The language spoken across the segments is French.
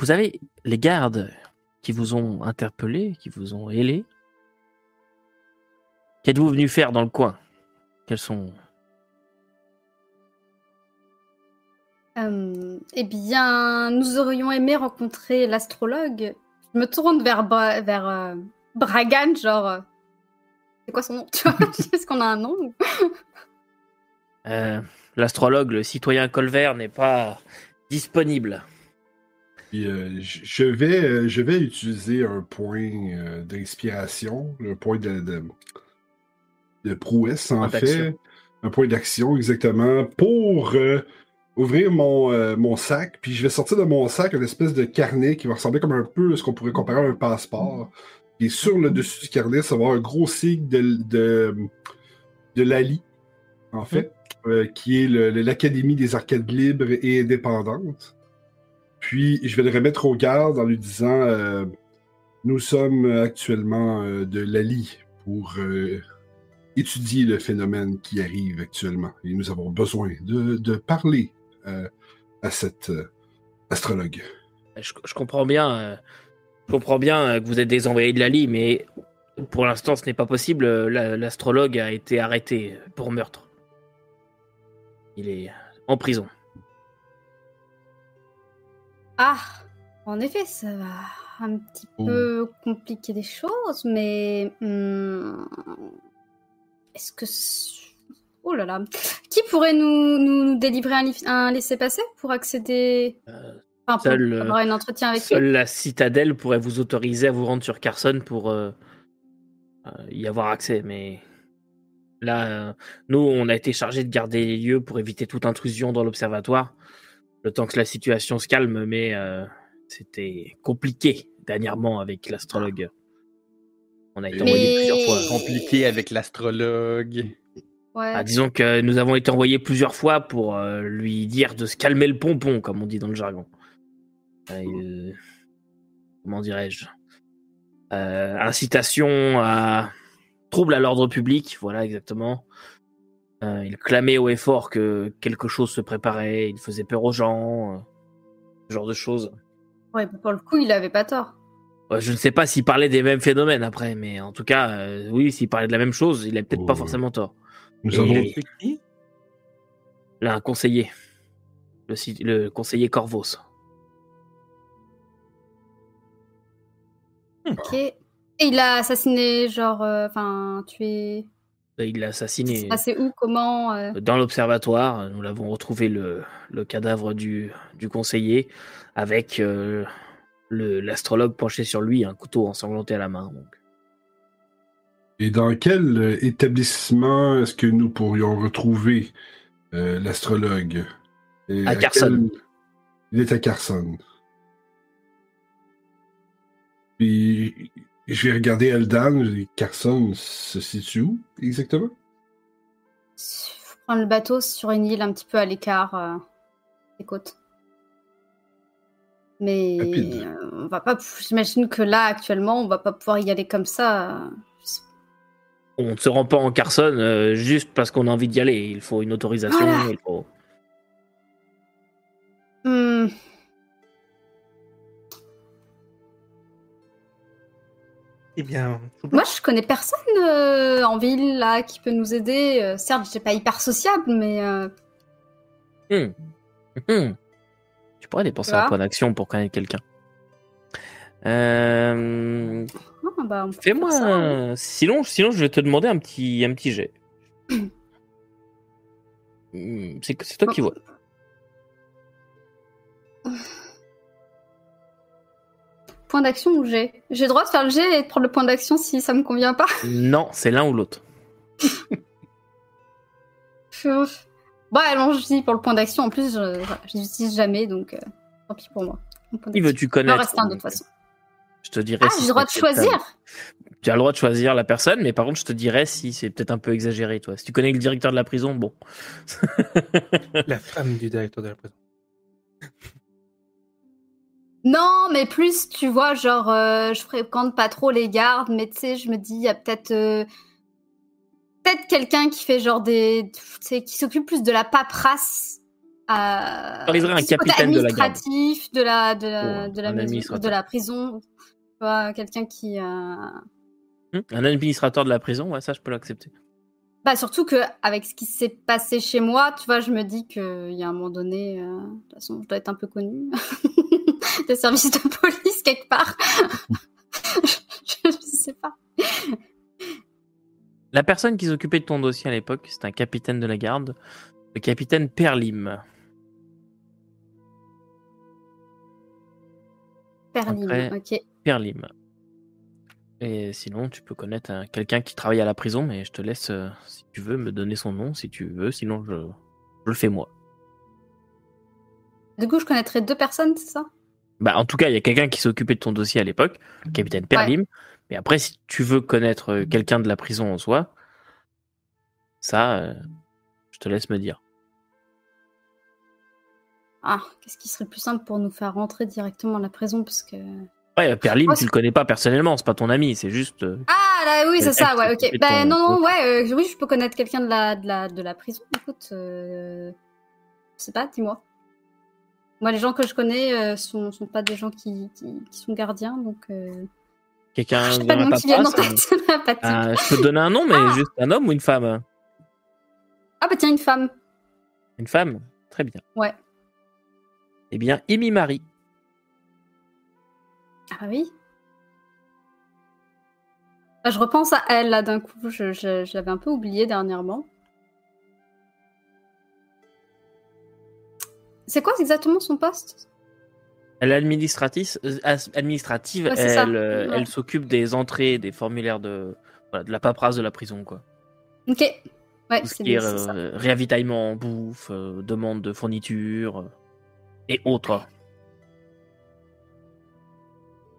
vous avez les gardes qui vous ont interpellé, qui vous ont ailé. Qu'êtes-vous venu faire dans le coin? Quels sont Euh, eh bien, nous aurions aimé rencontrer l'astrologue. Je me tourne vers, Bra- vers euh, Bragan, genre. euh, c'est quoi son nom? Tu vois Est-ce qu'on a un nom L'astrologue, le citoyen Colvert, n'est pas disponible. Puis, euh, je vais, euh, je vais utiliser un point euh, d'inspiration, un point de, de, de prouesse, en fait. Un point d'action, exactement, pour ouvrir mon, mon sac. Puis je vais sortir de mon sac une espèce de carnet qui va ressembler comme un peu à ce qu'on pourrait comparer à un passeport. Et sur le dessus du carnet, ça va avoir un gros signe de, de, de l'ALI, en fait, euh, qui est l'Académie des arcades libres et indépendantes. Puis je vais le remettre au garde en lui disant euh, Nous sommes actuellement euh, de l'ALI pour euh, étudier le phénomène qui arrive actuellement. Et nous avons besoin de, parler à cet astrologue. Je, comprends bien, je comprends bien que vous êtes des envoyés de la Lie, mais pour l'instant, ce n'est pas possible. La- L'astrologue a été arrêté pour meurtre. Il est en prison. Ah, en effet, ça va un petit Oh. peu compliquer les choses, mais. hmm, Est-ce que. Oh là là. Qui pourrait nous, nous, nous délivrer un, laissez-passer pour accéder. Euh, Enfin, pour seul, euh, avoir un entretien avec lui? Seule la citadelle pourrait vous autoriser à vous rendre sur Carson pour euh, euh, y avoir accès, mais là, nous, on a été chargé de garder les lieux pour éviter toute intrusion dans l'observatoire, le temps que la situation se calme, mais euh, c'était compliqué dernièrement avec l'astrologue. On a été Mais- envoyé plusieurs fois. Compliqué avec l'astrologue. Ouais. Ah, disons que nous avons été envoyés plusieurs fois pour euh, lui dire de se calmer le pompon, comme on dit dans le jargon. Euh, comment dirais-je? Euh, Incitation à trouble à l'ordre public, voilà exactement. Euh, il clamait haut et fort que quelque chose se préparait, il faisait peur aux gens, euh, ce genre de choses. Ouais, mais pour le coup, il avait pas tort. Ouais, je ne sais pas s'il parlait des mêmes phénomènes après, mais en tout cas, euh, oui, s'il parlait de la même chose, il a peut-être pas Oh. forcément tort. Nous Et- avons qui? Là, un conseiller. Le, le conseiller Corvos. Ok. Et il a assassiné, genre. euh, Enfin, tué. Il l'a assassiné C'est où Comment euh, dans l'observatoire. Nous l'avons retrouvé le, le cadavre du, du conseiller avec euh, le- l'astrologue penché sur lui, un couteau ensanglanté à la main. Donc. Et dans quel euh, établissement est-ce que nous pourrions retrouver euh, l'astrologue? À Carson. quel- Il est à Carson. Puis je vais regarder Eldan. je Carson se situe où exactement? Faut prendre le bateau sur une île un petit peu à l'écart euh, des côtes. Mais euh, on va pas. J'imagine que là actuellement, on va pas pouvoir y aller comme ça. euh, je On ne se rend pas en Carson euh, juste parce qu'on a envie d'y aller. Il faut une autorisation. Voilà. il faut- Eh bien, Moi, je connais personne euh, en ville là qui peut nous aider. Euh, certes, j'étais pas hyper sociable, mais euh. Hmm. Tu pourrais dépenser vois un point d'action pour connaître quelqu'un. Euh, ah, bah, Fais-moi un- Sinon, sinon, je vais te demander un petit, un petit jet. Hmm, C'est c'est toi qui vois. Point d'action ou G J'ai le droit de faire le G et de prendre le point d'action si ça me convient pas. Non, c'est l'un ou l'autre. Bon, allons-y pour le point d'action. En plus, je, je l'utilise jamais, donc euh, tant pis pour moi. Point Qui d'action. veux-tu Il connaître rester un de toute façon. Je te dirai. Ah, si j'ai le droit de choisir Tu as le droit de choisir la personne, mais par contre, je te dirais si c'est peut-être un peu exagéré, toi. Si tu connais le directeur de la prison, bon. la femme du directeur de la prison. Non, mais plus, tu vois, genre, euh, je fréquente pas trop les gardes, mais tu sais, je me dis, il y a peut-être. euh, peut-être quelqu'un qui fait genre des. Tu sais, qui s'occupe plus de la paperasse Autoriserait un capitaine de la garde. de la de la, Oh, de la un maison- administrateur. de la prison. Tu vois, quelqu'un qui euh, Hum, Un administrateur de la prison, ouais, ça je peux l'accepter. Bah surtout que avec ce qui s'est passé chez moi, tu vois, je me dis qu'il y a un moment donné, euh, de toute façon, je dois être un peu connue des services de police quelque part. je, je sais pas. La personne qui s'occupait de ton dossier à l'époque, c'est un capitaine de la garde, le capitaine Perlim. Après- ok. Perlim. Et sinon, tu peux connaître un- quelqu'un qui travaille à la prison, mais je te laisse, euh, si tu veux, me donner son nom, si tu veux, sinon je, je le fais moi. Du coup, je connaîtrais deux personnes, c'est ça? Bah, en tout cas, il y a quelqu'un qui s'occupait de ton dossier à l'époque, le capitaine Perlim. Mais après, si tu veux connaître euh, quelqu'un de la prison en soi, ça, euh, je te laisse me dire. Ah, qu'est-ce qui serait le plus simple pour nous faire rentrer directement à la prison? Parce que Ouais, Perlim, Oh, tu le connais pas personnellement, c'est pas ton ami, c'est juste. euh, Ah là, oui, c'est ça, ouais, ok. Ben ton- non, non, ouais, euh, oui, je peux connaître quelqu'un de la, de la, de la prison. Écoute, euh, je sais pas, dis-moi. Moi, les gens que je connais euh, sont, sont pas des gens qui, qui, qui sont gardiens, donc. Euh... Quelqu'un Je sais pas nom qui vient en tête. Euh, je peux te donner un nom, mais Ah. juste un homme ou une femme? Ah bah tiens, une femme. Une femme? Très bien. Ouais. Eh bien, Imi Marie. Ah oui. Ah, je repense à elle là d'un coup. Je, je, je l'avais un peu oublié dernièrement. C'est quoi exactement son poste? Elle est administratrice, euh, administrative, Ouais, elle, euh, Ouais. elle s'occupe des entrées, des formulaires de, voilà, de la paperasse de la prison, quoi. Ok. Ouais, ce c'est ça. euh, réavitaillement en bouffe, euh, demande de fourniture euh, et autres.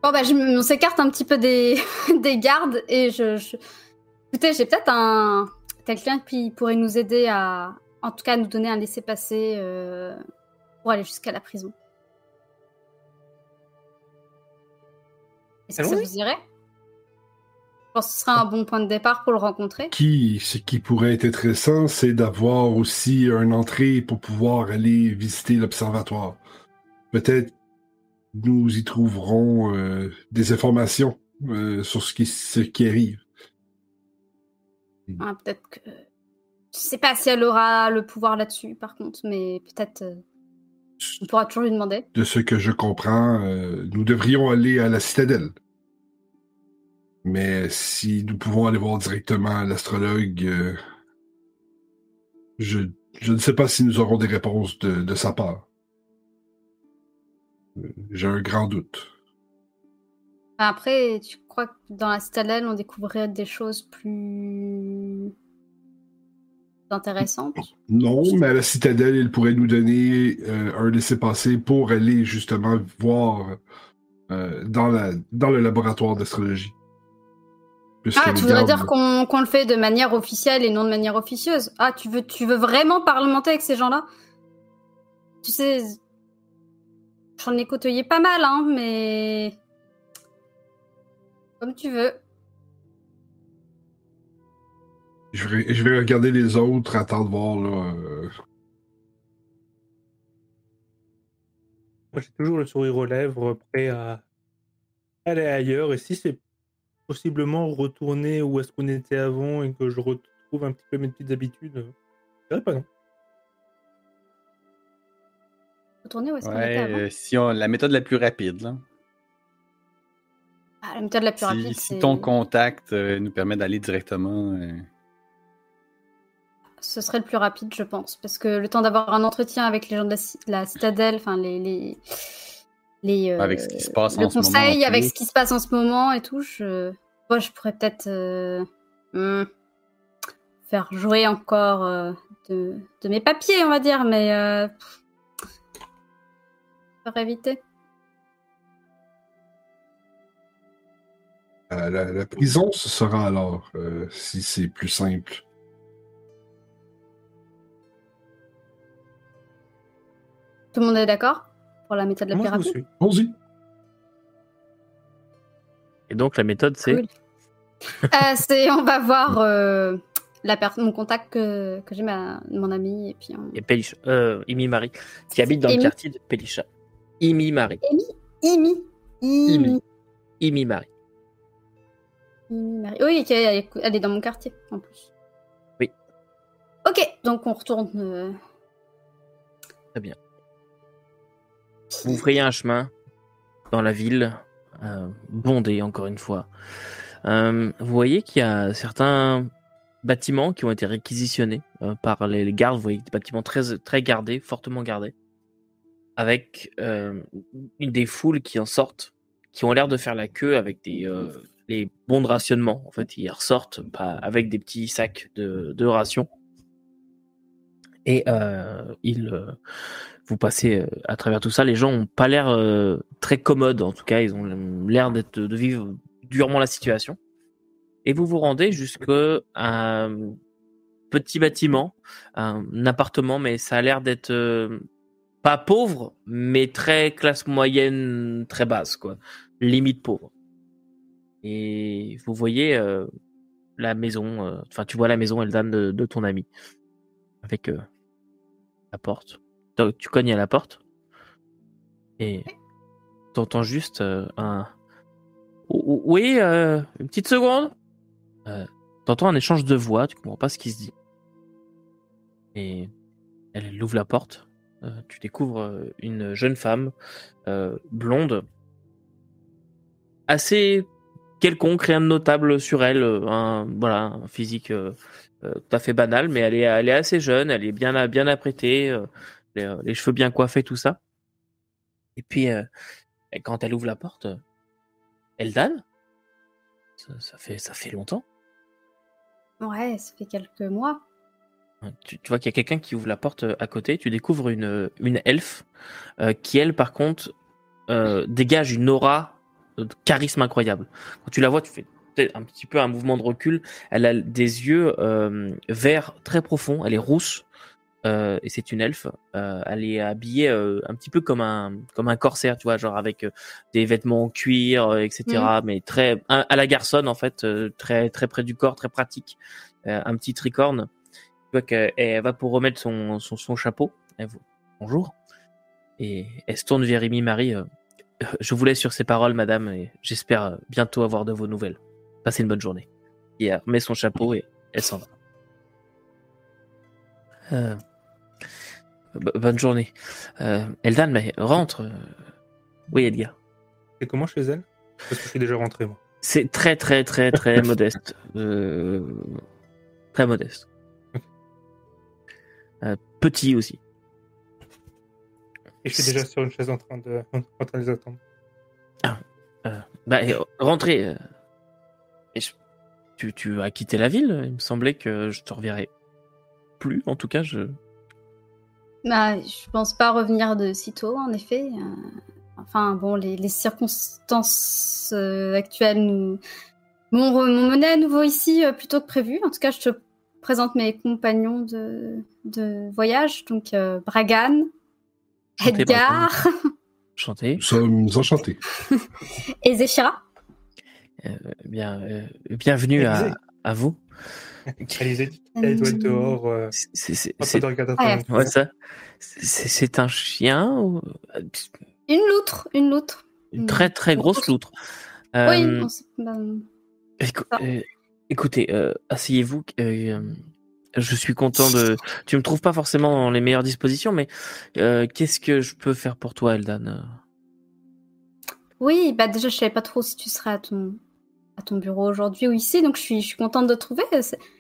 Bon bah je on s'écarte un petit peu des, des gardes et je, je... écoutez j'ai peut-être un quelqu'un qui pourrait nous aider à en tout cas nous donner un laissez-passer euh, pour aller jusqu'à la prison. Est-ce que ça vous irait? Je pense que ce serait un bon point de départ pour le rencontrer. Qui, ce qui pourrait être intéressant, c'est d'avoir aussi une entrée pour pouvoir aller visiter l'observatoire. Peut-être nous y trouverons euh, des informations euh, sur ce qui, ce qui arrive. Ah, peut-être que je sais pas si elle aura le pouvoir là-dessus par contre, mais peut-être euh, on pourra toujours lui demander. De ce que je comprends, nous devrions aller à la citadelle. Mais si nous pouvons aller voir directement l'astrologue, je, je ne sais pas si nous aurons des réponses de, de sa part. J'ai un grand doute. Après, tu crois que dans la citadelle, on découvrirait des choses plus intéressantes? Non, mais à la citadelle, il pourrait nous donner euh, un laissez-passer pour aller justement voir euh, dans, la, dans le laboratoire d'astrologie. Ah, tu voudrais dire qu'on qu'on le fait de manière officielle et non de manière officieuse? Ah, tu veux, tu veux vraiment parlementer avec ces gens-là? Tu sais, j'en ai côtoyé pas mal, hein, mais... Comme tu veux. Je vais, je vais regarder les autres, attendre de voir là. euh, Moi, j'ai toujours le sourire aux lèvres, prêt à aller ailleurs. Et si c'est possiblement retourner où est-ce qu'on était avant et que je retrouve un petit peu mes petites habitudes, euh, je dirais pas non. Retourner où est-ce qu'on Ouais, était avant? euh, si on, la méthode la plus rapide. Là. Ah, La méthode la plus Si, rapide, si ton contact euh, nous permet d'aller directement. euh, Ce serait le plus rapide, je pense. Parce que le temps d'avoir un entretien avec les gens de la, ci- la citadelle, enfin les. les, les, euh, Avec ce qui se passe le en ce moment, conseil, en avec ce qui se passe en ce moment et tout, je, moi, je pourrais peut-être euh, hmm, faire jouer encore euh, de, de mes papiers, on va dire, mais. Euh, pour éviter. à la, la prison, ce sera alors, euh, si c'est plus simple. Tout le monde est d'accord pour la méthode la plus Moi, suis. Allons-y. Et donc, la méthode, c'est. Cool. Euh, c'est, on va voir euh, la mon contact que, que j'ai, ma- mon ami, et puis on... Et Pélicha, euh, Imi Marie, qui habite dans le Amy. quartier de Pélicha. Imi Marie. Imi, Imi, Imi, Imi Marie. Imi Marie. Oui, elle est, dans mon quartier en plus. Oui. Ok, donc on retourne. euh, Vous frayez un chemin dans la ville, euh, bondé encore une fois. Euh, vous voyez qu'il y a certains bâtiments qui ont été réquisitionnés euh, par les les gardes. Vous voyez des bâtiments très, très gardés, fortement gardés, avec euh, des foules qui en sortent, qui ont l'air de faire la queue avec des euh, les bons de rationnement. En fait, ils ressortent pas avec des petits sacs de, de rations. Et euh, ils, vous passez à travers tout ça. Les gens ont pas l'air très commodes, en tout cas, ils ont l'air d'être de vivre durement la situation. Et vous vous rendez jusqu'à un petit bâtiment, un appartement, mais ça a l'air d'être pas pauvre, mais très classe moyenne, très basse, quoi, limite pauvre. Et vous voyez euh, la maison, euh, enfin tu vois la maison Eldan de, de ton ami, avec euh, la porte. Donc, tu cognes à la porte. Et t'entends juste un oui une petite seconde. T'entends un échange de voix tu comprends pas ce qui se dit. Et elle, ouvre la porte tu découvres euh, une jeune femme euh, blonde assez quelconque rien de notable sur elle euh, un voilà physique euh, euh, tout à fait banal mais elle est elle assez jeune elle est bien bien apprêtée euh, les, euh, cheveux bien coiffés, tout ça. Et puis, euh, quand elle ouvre la porte, euh, Eldan, ça, ça fait, ça fait longtemps. Ouais, ça fait quelques mois. Tu, tu vois qu'il y a quelqu'un qui ouvre la porte euh, à côté. Tu découvres une, une elfe euh, qui, elle, par contre, euh, dégage une aura de charisme incroyable. Quand tu la vois, tu fais peut-être un petit peu un mouvement de recul. Elle a des yeux euh, verts très profonds. Elle est rousse. Euh, et c'est une elfe. Euh, elle est habillée euh, un petit peu comme un comme un corsaire, tu vois, genre avec euh, des vêtements en cuir, euh, etc. Mais très à à la garçonne en fait, euh, très très près du corps, très pratique. Euh, un petit tricorne. Tu vois qu'elle elle va pour remettre son son, son chapeau. Elle vous bonjour. Et elle se tourne vers Amy Marie. euh, je vous laisse sur ces paroles, madame, et j'espère euh, bientôt avoir de vos nouvelles. Passez une bonne journée. Et elle remet son chapeau et elle s'en va. Euh, bo- bonne journée. Euh, Eldan, mais rentre. euh. Oui, Edgar. Et comment chez elle Parce que je suis déjà rentré, moi. C'est très, très, très, très modeste. Euh, Très modeste. Euh, petit aussi. Et je suis déjà sur une chaise en train de, en train de les attendre. Bah, et, euh, rentrez. euh. Et je- tu, tu as quitté la ville Il me semblait que je te reverrais plus. En tout cas, je. Bah, je pense pas revenir de sitôt, en effet. Enfin, bon, les, les circonstances euh, actuelles nous m'ont mené à nouveau ici euh, plutôt que prévu. En tout cas, je te présente mes compagnons de, de voyage. Donc, euh, Bragan, Edgar Chanter. Nous sommes enchantés. et Zéphira. Bien, euh, bienvenue à, vous. Doit être dehors. Euh, C'est- un chien ou... Une loutre, une loutre. Une très très grosse loutre. Oui, Euh, on euh, écoutez, euh, asseyez-vous. euh, je suis content de. Tu me trouves pas forcément dans les meilleures dispositions, mais euh, qu'est-ce que je peux faire pour toi, Eldan? Oui, bah déjà, je savais pas trop si tu serais à ton, à ton bureau aujourd'hui ou ici, donc je suis, je suis contente de te trouver.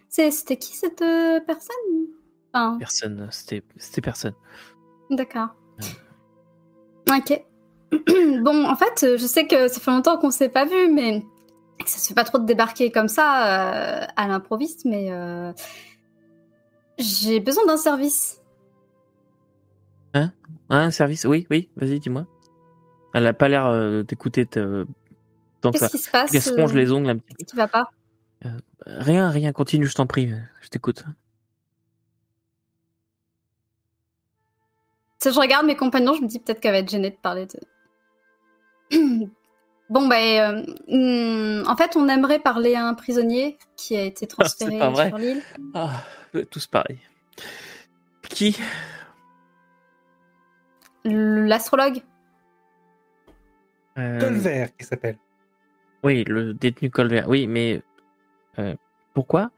C'était qui cette euh, personne? Enfin, Personne. C'était c'était personne. d'accord. Ok. bon, en fait, euh, je sais que ça fait longtemps qu'on s'est pas vu, mais ça se fait pas trop de débarquer comme ça euh, à l'improviste, mais euh, j'ai besoin d'un service. Ah, un service? Oui, oui. Vas-y, dis-moi. Elle a pas l'air euh, d'écouter. te- Tant. Qu'est-ce qui se passe Elle se ronge les ongles un petit peu. Qu'est-ce qui va pas? Rien, rien. Continue, je t'en prie. Je t'écoute. Sais, je regarde mes compagnons, je me dis peut-être qu'elle va être gênée de parler de. Bon, ben, euh, hmm, en fait, on aimerait parler à un prisonnier qui a été transféré pas vrai. sur l'île. Ah, tous pareil. Qui? L'astrologue. Euh, Colvert qui s'appelle. Oui, le détenu Colbert. Oui, mais euh, pourquoi?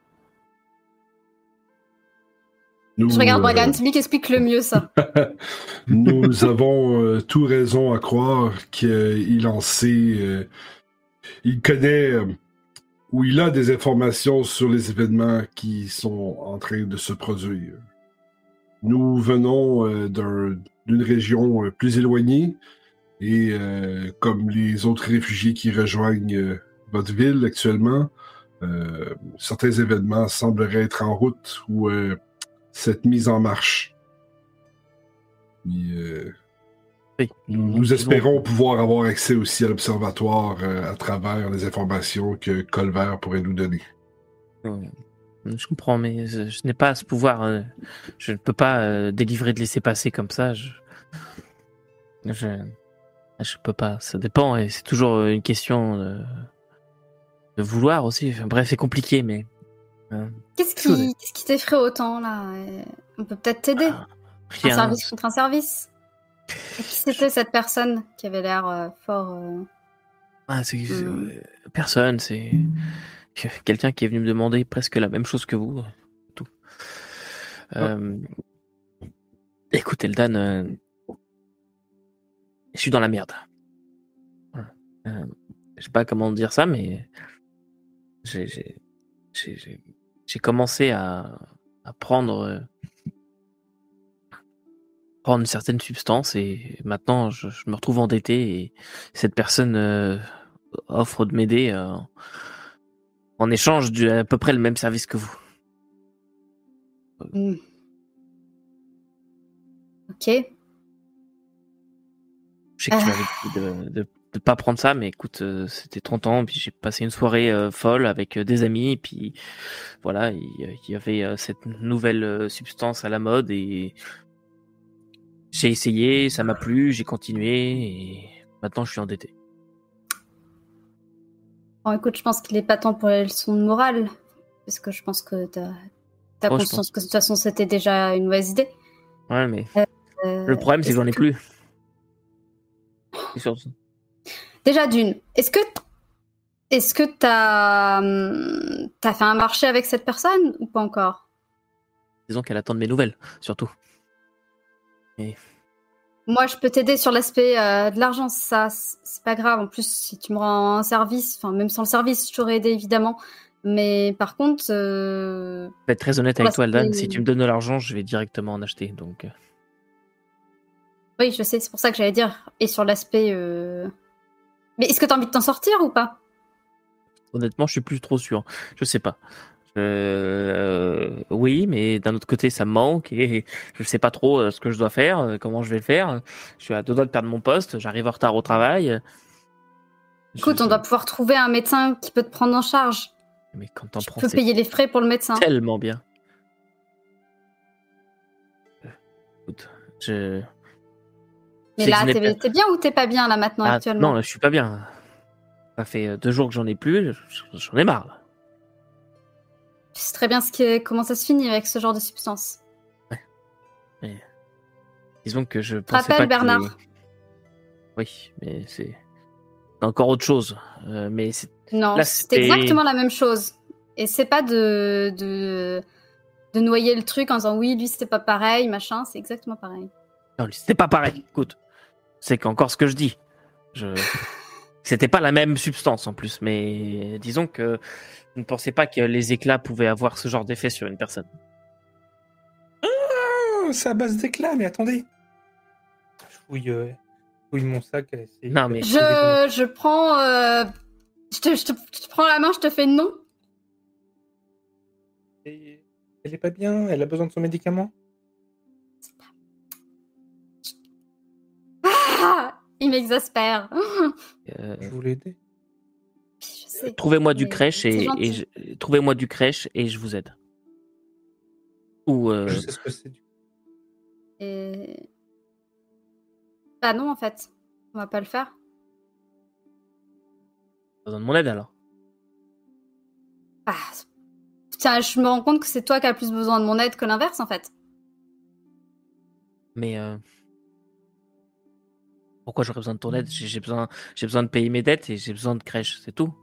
Nous, Je regarde euh, Bragan, c'est lui qui explique le mieux ça. Nous avons euh, tout raison à croire qu'il en sait. euh, il connaît euh, ou il a des informations sur les événements qui sont en train de se produire. Nous venons euh, d'un- d'une région euh, plus éloignée et euh, comme les autres réfugiés qui rejoignent euh, votre ville actuellement, euh, certains événements sembleraient être en route ou euh, cette mise en marche. Euh, Oui. nous, nous espérons pouvoir avoir accès aussi à l'observatoire euh, à travers les informations que Colvert pourrait nous donner. Je comprends, mais je, je n'ai pas ce pouvoir. euh, Je ne peux pas délivrer de laisser passer comme ça. Je, je, je peux pas. Ça dépend et c'est toujours une question de, de vouloir aussi. Enfin, bref, c'est compliqué, mais Qu'est-ce qui, qu'est-ce qui t'effraie autant là Euh, On peut peut-être t'aider. ah, Un service contre un service. Et qui c'était cette personne qui avait l'air euh, fort. euh, Ah, c'est euh, personne. C'est que- quelqu'un qui est venu me demander presque la même chose que vous. Tout. Euh, Écoute, Eldan, euh, je suis dans la merde. Euh, je sais pas comment dire ça, mais j'ai- j'ai commencé à, à prendre euh, prendre une certaine substance et maintenant je, je me retrouve endetté et cette personne euh, offre de m'aider euh, en échange de à peu près le même service que vous. hmm. Ok. Je sais que tu m'avais dit de, de, de pas prendre ça, mais écoute, euh, c'était 30 ans, puis j'ai passé une soirée euh, folle avec euh, des amis, et puis voilà, il y avait cette nouvelle substance à la mode, et j'ai essayé, ça m'a plu, j'ai continué, et maintenant je suis endetté. Bon, écoute, je pense qu'il est pas temps pour les leçons de morale. Parce que je pense que t'as as Oh, conscience que de toute façon c'était déjà une mauvaise idée. Ouais, mais le problème, c'est que j'en ai plus. C'est surtout- Déjà d'une, est-ce que est-ce que t'as hum, t'as fait un marché avec cette personne ou pas encore? Disons qu'elle attend de mes nouvelles, surtout. Moi, je peux t'aider sur l'aspect euh, de l'argent, ça c'est pas grave. En plus, si tu me rends un service, enfin même sans le service, je t'aurais aidé évidemment. Mais par contre, euh, Je vais être très honnête avec toi, Aldan, si tu me donnes de l'argent, je vais directement en acheter, donc... euh, oui, je sais, c'est pour ça que j'allais dire. Et sur l'aspect, euh... mais est-ce que t'as envie de t'en sortir ou pas? Honnêtement, je suis plus trop sûr. Je sais pas. Euh, oui, mais d'un autre côté, ça me manque et je sais pas trop euh, ce que je dois faire, euh, comment je vais le faire. Je suis à deux doigts de perdre mon poste, j'arrive en retard au travail. Écoute, Je- on doit pouvoir trouver un médecin qui peut te prendre en charge. Mais quand t'en Tu prends, peux payer les frais pour le médecin. tellement bien. Euh, Écoute, je. Mais là, t'es pas- bien ou t'es pas bien là maintenant Ah, actuellement non, là, je suis pas bien. Ça fait euh, deux jours que j'en ai plus, j'en ai marre. là. Tu sais très bien ce qui est- comment ça se finit avec ce genre de substance. Disons que je te pensais rappelles, pas Bernard Oui, mais c'est encore autre chose. Euh, mais c'est Non, c'est exactement la même chose. Et c'est pas de, de de noyer le truc en disant oui, lui c'était pas pareil, machin, c'est exactement pareil. non, c'était pas pareil. Écoute, c'est qu'encore ce que je dis. Je c'était pas la même substance en plus, mais disons que je ne pensais pas que les éclats pouvaient avoir ce genre d'effet sur une personne. Oh, c'est à base d'éclat, mais attendez. Je fouille, euh, je fouille mon sac. Non, mais- Je, je prends euh, je, te, je, te, je te prends la main, je te fais non. Et Elle est pas bien, elle a besoin de son médicament? Il m'exaspère. Euh, Je voulais aider. Trouvez-moi du crèche c'est et, je- trouvez-moi du crèche et je vous aide. Ou euh, Je sais ce que c'est. du- Et... Bah non, en fait. On va pas le faire. besoin de mon aide alors. Ah, Tiens, je me rends compte que c'est toi qui as plus besoin de mon aide que l'inverse, en fait. Mais euh, pourquoi j'aurais besoin de ton aide? J'ai j'ai besoin, j'ai besoin de payer mes dettes et j'ai besoin de crèche, c'est tout.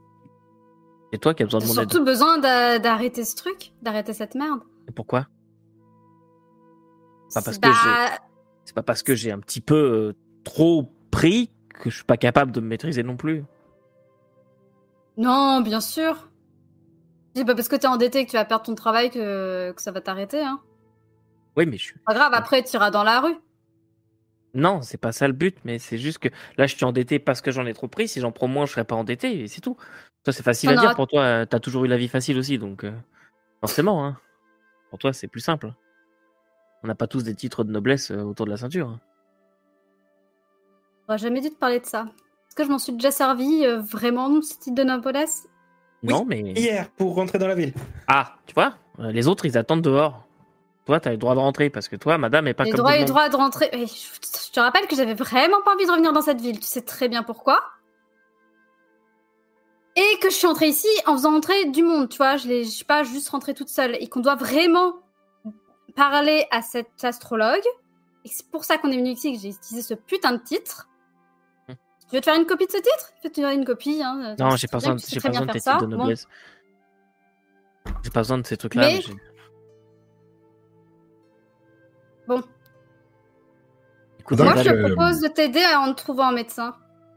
C'est toi qui as besoin de J'ai mon aide. surtout besoin d'a- d'arrêter ce truc, d'arrêter cette merde. Et pourquoi? Pas parce C'est- que bah, C'est pas parce que j'ai un petit peu euh, trop pris que je suis pas capable de me maîtriser non plus. Non, bien sûr. C'est pas parce que t'es endetté que tu vas perdre ton travail que, que ça va t'arrêter, hein. Oui, mais je suis. Pas grave, après, tu iras dans la rue. Non, c'est pas ça le but, mais c'est juste que là, je suis endetté parce que j'en ai trop pris. Si j'en prends moins, je serais pas endetté, et c'est tout. Toi, c'est facile On à dire. Pour toi, euh, t'as toujours eu la vie facile aussi, donc euh, forcément, hein. Pour toi, c'est plus simple. On n'a pas tous des titres de noblesse euh, autour de la ceinture. hein. J'aurais jamais dû te parler de ça. Est-ce que je m'en suis déjà servi euh, vraiment, ce titre de noblesse? Oui. Non, mais Hier, pour rentrer dans la ville. ah, tu vois, les autres, ils attendent dehors. Toi, t'as le droit de rentrer parce que toi, madame, est pas comme droit le droit de rentrer. Je te rappelle que j'avais vraiment pas envie de revenir dans cette ville. Tu sais très bien pourquoi. Et que je suis entrée ici en faisant entrer du monde, tu vois. Je je suis pas juste rentrée toute seule. Et qu'on doit vraiment parler à cet astrologue. Et c'est pour ça qu'on est venu ici, que j'ai utilisé ce putain de titre. Hmm. Tu veux te faire une copie de ce titre? Fais-toi une copie. Hein. Non, Tu j'ai pas besoin, tu de tes faire titres de Bon. noblesse. J'ai pas besoin de ces trucs-là. Mais- mais Bon. Écoute, Donc, Moi, je te euh, propose de t'aider à en te trouver un médecin.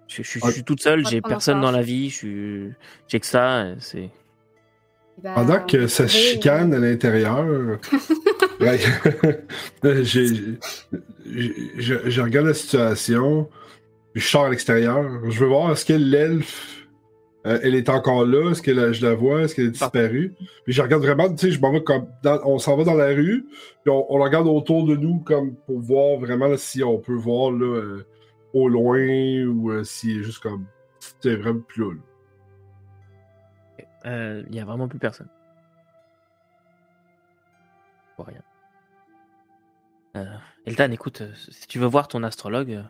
je, je- je suis toute seule, j'ai personne dans la vie, je suis, j'ai que ça. C'est. Ben, Pendant que ça oui, chicane à l'intérieur, ouais, j'ai- j'ai- je, je regarde la situation, je sors à l'extérieur, je veux voir est-ce que l'elfe, euh, elle est encore là, est-ce que la- je la vois, est-ce qu'elle est disparue? Puis je regarde vraiment, tu sais, je m'en vais comme, dans- on s'en va dans la rue, puis on, on regarde autour de nous comme pour voir vraiment là, si on peut voir là, euh, au loin ou euh, si juste comme, c'est vraiment plus là. Euh, Il y a vraiment plus personne. Vois rien. Eldan, écoute, si tu veux voir ton astrologue,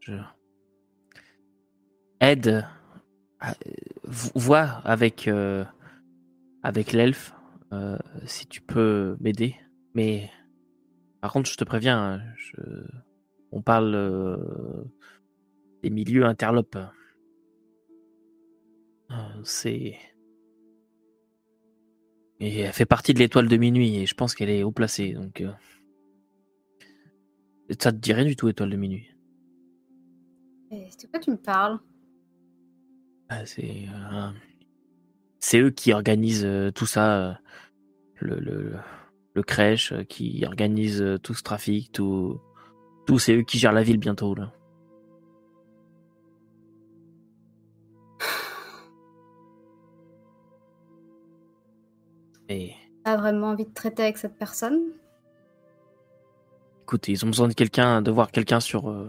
je aide, vo- vois avec euh, avec l'elfe euh, si tu peux m'aider. Mais par contre, je te préviens, hein, on parle euh, des milieux interlopes. Euh, C'est. Et elle fait partie de l'étoile de minuit et je pense qu'elle est haut placée. Donc. euh, Ça te dit rien du tout, étoile de minuit. Quoi tu me parles? Ah, C'est. euh, C'est eux qui organisent euh, tout ça. euh, Le, le, le crèche, qui organise tout ce trafic, tout. Tout, c'est eux qui gèrent la ville bientôt, là. Et. T'as vraiment envie de traiter avec cette personne Écoute, ils ont besoin de quelqu'un, de voir quelqu'un sur euh,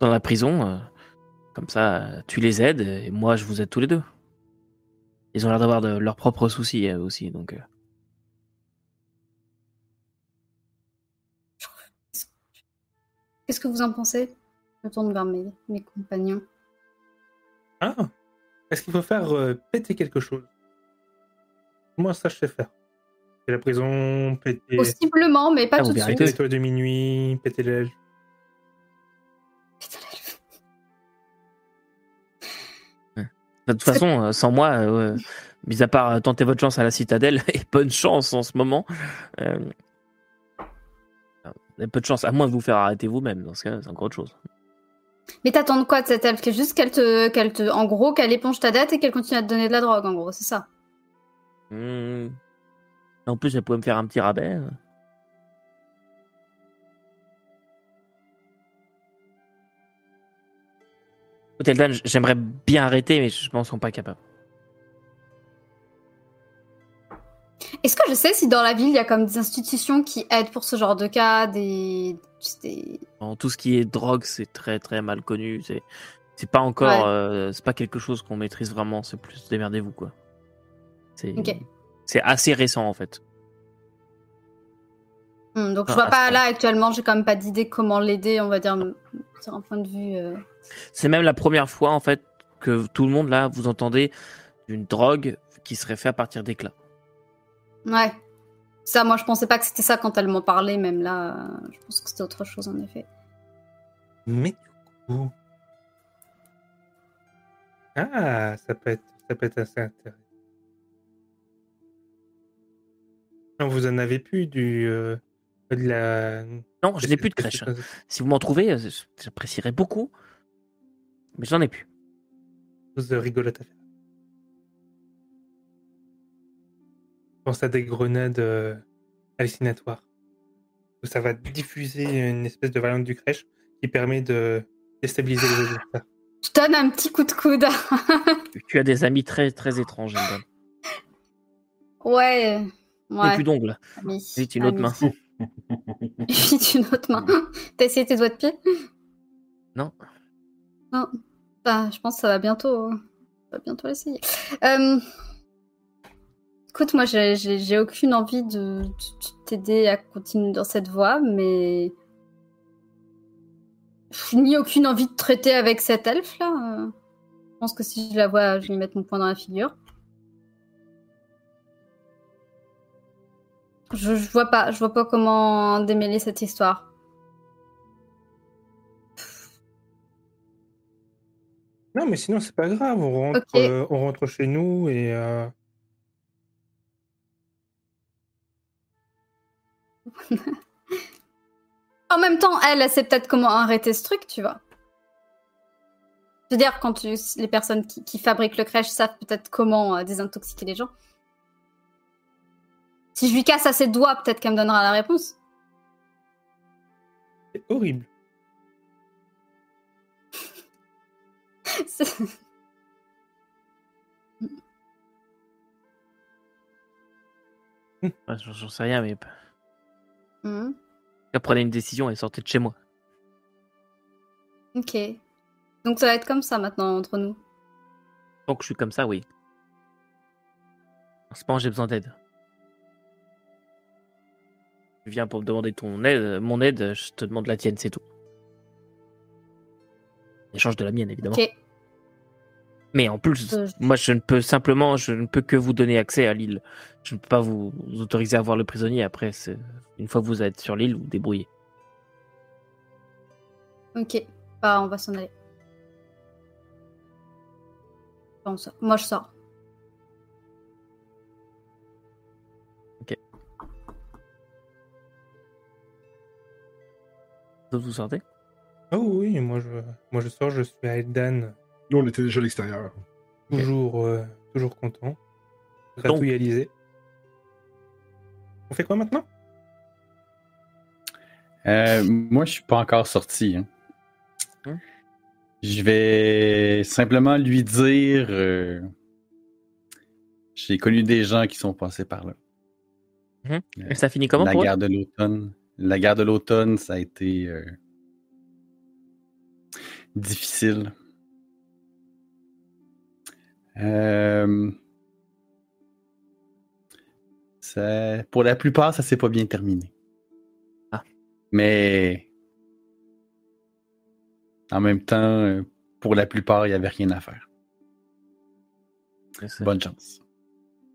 dans la prison. Comme ça, tu les aides et moi, je vous aide tous les deux. Ils ont l'air d'avoir de leurs propres soucis euh, aussi, donc. euh, Qu'est-ce que vous en pensez? Je tourne vers mes, mes compagnons. Ah Est-ce qu'il faut faire euh, péter quelque chose? Moi, ça, je sais faire. Péter la prison, péter, Possiblement, mais pas Ah, tout de suite. péter l'étoile de minuit, péter. De toute façon, euh, sans moi, euh, mis à part euh, tenter votre chance à la citadelle, et bonne chance en ce moment. Euh, peu de chance, à moins de vous faire arrêter vous-même. Dans ce cas, c'est encore autre chose. Mais t'attends de quoi de cette elfe juste qu'elle te, qu'elle te, en gros, qu'elle éponge ta dette et qu'elle continue à te donner de la drogue, en gros, c'est ça? Hmm. En plus, elle pouvait me faire un petit rabais. Eldan, j'aimerais bien arrêter, mais je pense qu'on n'est pas capable. Est-ce que je sais si dans la ville il y a comme des institutions qui aident pour ce genre de cas, des, des... En tout ce qui est drogue, c'est très très mal connu. C'est c'est pas encore, Ouais. euh, c'est pas quelque chose qu'on maîtrise vraiment. C'est plus démerdez-vous quoi. C'est c'est assez récent en fait. Hmm, donc je vois pas là actuellement, j'ai quand même pas d'idée comment l'aider, on va dire, sur un point de vue euh, C'est même la première fois, en fait, que tout le monde, là, vous entendez une drogue qui serait faite à partir d'éclats. Ouais. Ça, moi, je pensais pas que c'était ça quand elle m'en parlait, même là. euh, Je pense que c'était autre chose, en effet. Mais du coup. Ah, ça peut être, ça peut être assez intéressant. Vous en avez plus du. euh, de la. Non, je n'ai plus de crèche. Si vous m'en trouvez, euh, j'apprécierais beaucoup. Mais j'en ai plus. chose rigolote à faire. Je pense à des grenades euh, hallucinatoires. Où ça va diffuser une espèce de variante du crèche qui permet de déstabiliser les adversaires. Je donne un petit coup de coude. Tu as des amis très très étranges, Jindal. ouais. Et Ouais. plus d'ongles. Vite, une autre main. Vite, une autre main. T'as essayé tes doigts de pied? Non. Non. Bah, je pense que ça va bientôt. Va bientôt l'essayer. Euh, Écoute, moi, j'ai- aucune envie de, de t'aider à continuer dans cette voie, mais. Ni aucune envie de traiter avec cet elfe là. Euh, Je pense que si je la vois, je vais lui mettre mon poing dans la figure. Je, je vois pas, je vois pas comment démêler cette histoire. Non, mais sinon, c'est pas grave. On rentre, euh, on rentre chez nous et. euh, En même temps, elle, elle sait peut-être comment arrêter ce truc, tu vois. Je veux dire, quand tu- les personnes qui, qui fabriquent le crèche savent peut-être comment euh, désintoxiquer les gens. Si je lui casse à ses doigts, peut-être qu'elle me donnera la réponse. C'est horrible. J'en sais rien, mais Mhm. prenez une décision et sortez de chez moi. Ok. Donc ça va être comme ça maintenant entre nous. Tant que je suis comme ça, oui. En ce moment, j'ai besoin d'aide. Tu viens pour me demander ton aide, mon aide, je te demande la tienne, c'est tout. Échange de la mienne, évidemment. Ok. Mais en plus, Euh, moi, je ne peux simplement, je ne peux que vous donner accès à l'île. Je ne peux pas vous, vous autoriser à voir le prisonnier. Après, une fois que vous êtes sur l'île, vous débrouillez. Ok. Bah, on va s'en aller. Moi, je sors. Vous vous sortez Oh oui, moi je, moi je sors, je suis à Eldan, Nous, on était déjà à l'extérieur. toujours, euh, toujours content. Gratouille Alizé. On fait quoi maintenant? Euh, moi, je suis pas encore sorti. hein. Hein? Je vais simplement lui dire. euh, J'ai connu des gens qui sont passés par là. Mhm. Euh, Et ça finit comment la pour eux? guerre de l'automne. La guerre de l'automne, ça a été euh, difficile. Euh, ça- pour la plupart, ça s'est pas bien terminé. Ah. Mais en même temps, pour la plupart, il n'y avait rien à faire. Bonne chance.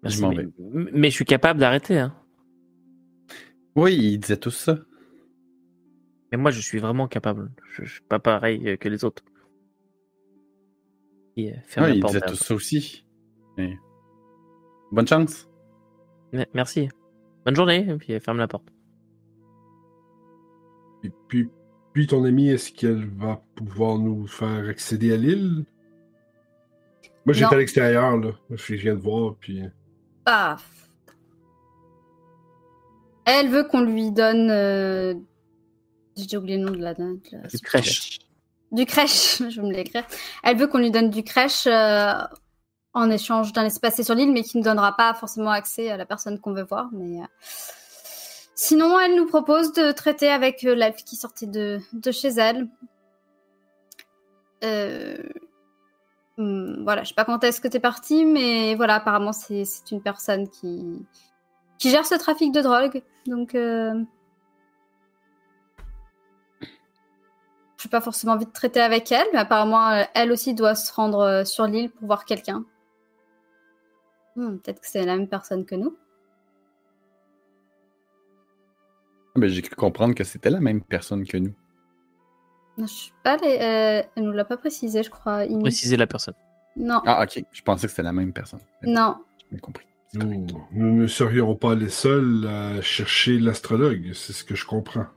Merci, je m'en mais, vais. mais je suis capable d'arrêter. Hein. Oui, ils disaient tous ça. Mais moi, je suis vraiment capable. Je, je suis pas pareil euh, que les autres. Et, euh, ferme Oui, la ils porte disaient derrière tous ça aussi. Bonne chance. Merci. Bonne journée. Et puis euh, ferme la porte. Et puis, puis ton amie, est-ce qu'elle va pouvoir nous faire accéder à l'île? Moi, j'étais à l'extérieur, là. Je viens de voir, puis... Ah. Elle veut qu'on lui donne. euh, J'ai oublié le nom de la. la- Du crèche. Du crèche, je vais me l'écrire. Elle veut qu'on lui donne du crèche euh, en échange d'un espace sur l'île, mais qui ne donnera pas forcément accès à la personne qu'on veut voir. Mais euh, sinon, elle nous propose de traiter avec euh, l'elfe qui sortait de, de chez elle. Hum, voilà, je sais pas quand est-ce que t'es parti, mais voilà, apparemment c'est c'est une personne qui qui gère ce trafic de drogue. Donc, j'ai pas forcément envie de traiter avec elle, mais apparemment, euh, elle aussi doit se rendre euh, sur l'île pour voir quelqu'un. Hmm, Peut-être que c'est la même personne que nous. Ben, J'ai cru comprendre que c'était la même personne que nous. Je sais pas, les- euh, elle nous l'a pas précisé, je crois. Amy. Préciser la personne. Non, Ah, ok. Je pensais que c'était la même personne. non. J'ai bien compris. Nous, nous ne serions pas les seuls à chercher l'astrologue, c'est ce que je comprends.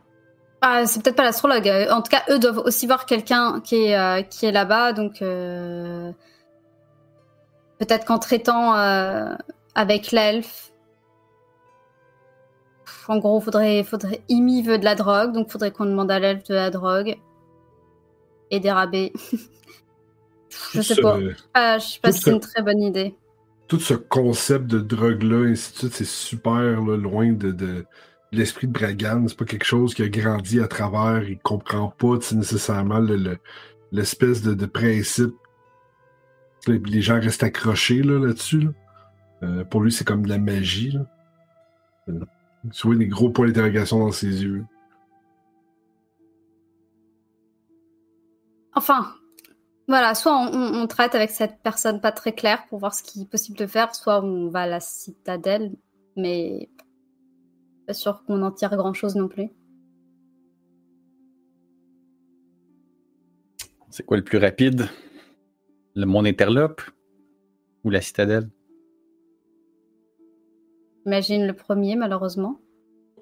Ah, c'est peut-être pas l'astrologue. En tout cas, eux doivent aussi voir quelqu'un qui est, euh, qui est là-bas, donc euh, peut-être qu'en traitant euh, avec l'elfe, en gros, faudrait, faudrait, Imi veut de la drogue, donc faudrait qu'on demande à l'elfe de la drogue et des rabais. je sais pas. Ah, je sais pas si c'est ce- une très bonne idée. Tout ce concept de drogue-là, ainsi de suite, c'est super là, loin de, de l'esprit de Bragan. C'est pas quelque chose qui a grandi à travers. Il comprend pas nécessairement le- le- l'espèce de, principe. Les, gens restent accrochés là, là-dessus. là. Euh, pour lui, c'est comme de la magie. Là. Euh, Tu vois des gros points d'interrogation dans ses yeux. Enfin, voilà, soit on, on- on traite avec cette personne pas très claire pour voir ce qui est possible de faire, soit on va à la citadelle, mais pas sûr qu'on en tire grand chose non plus. C'est quoi le plus rapide? Le mon interlope? Ou la citadelle? J'imagine le premier, malheureusement.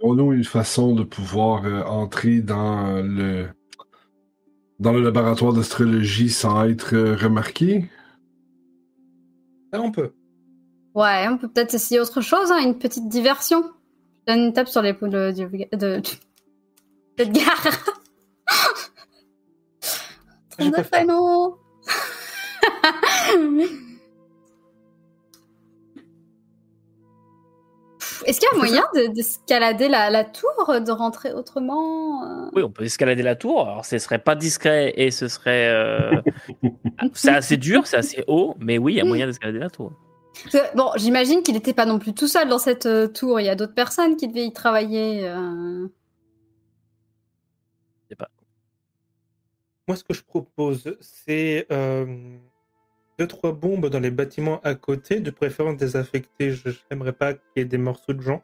Aurons-nous une façon de pouvoir euh, entrer dans le dans le laboratoire d'astrologie sans être euh, remarqué? On peut. Ouais, on peut peut-être essayer autre chose, hein, une petite diversion. Donne une tape sur l'épaule de, de, de. J'ai Ton prénom. Est-ce qu'il y a moyen de- d'escalader la, la tour, de rentrer autrement euh? Oui, on peut escalader la tour. Alors, ce serait pas discret et ce serait. euh, c'est assez dur, c'est assez haut, mais oui, il y a moyen d'escalader la tour. Bon, j'imagine qu'il n'était pas non plus tout seul dans cette euh, tour. Il y a d'autres personnes qui devaient y travailler. euh. Moi, ce que je propose, c'est euh, deux, trois bombes dans les bâtiments à côté, de préférence désaffectés. Je n'aimerais pas qu'il y ait des morceaux de gens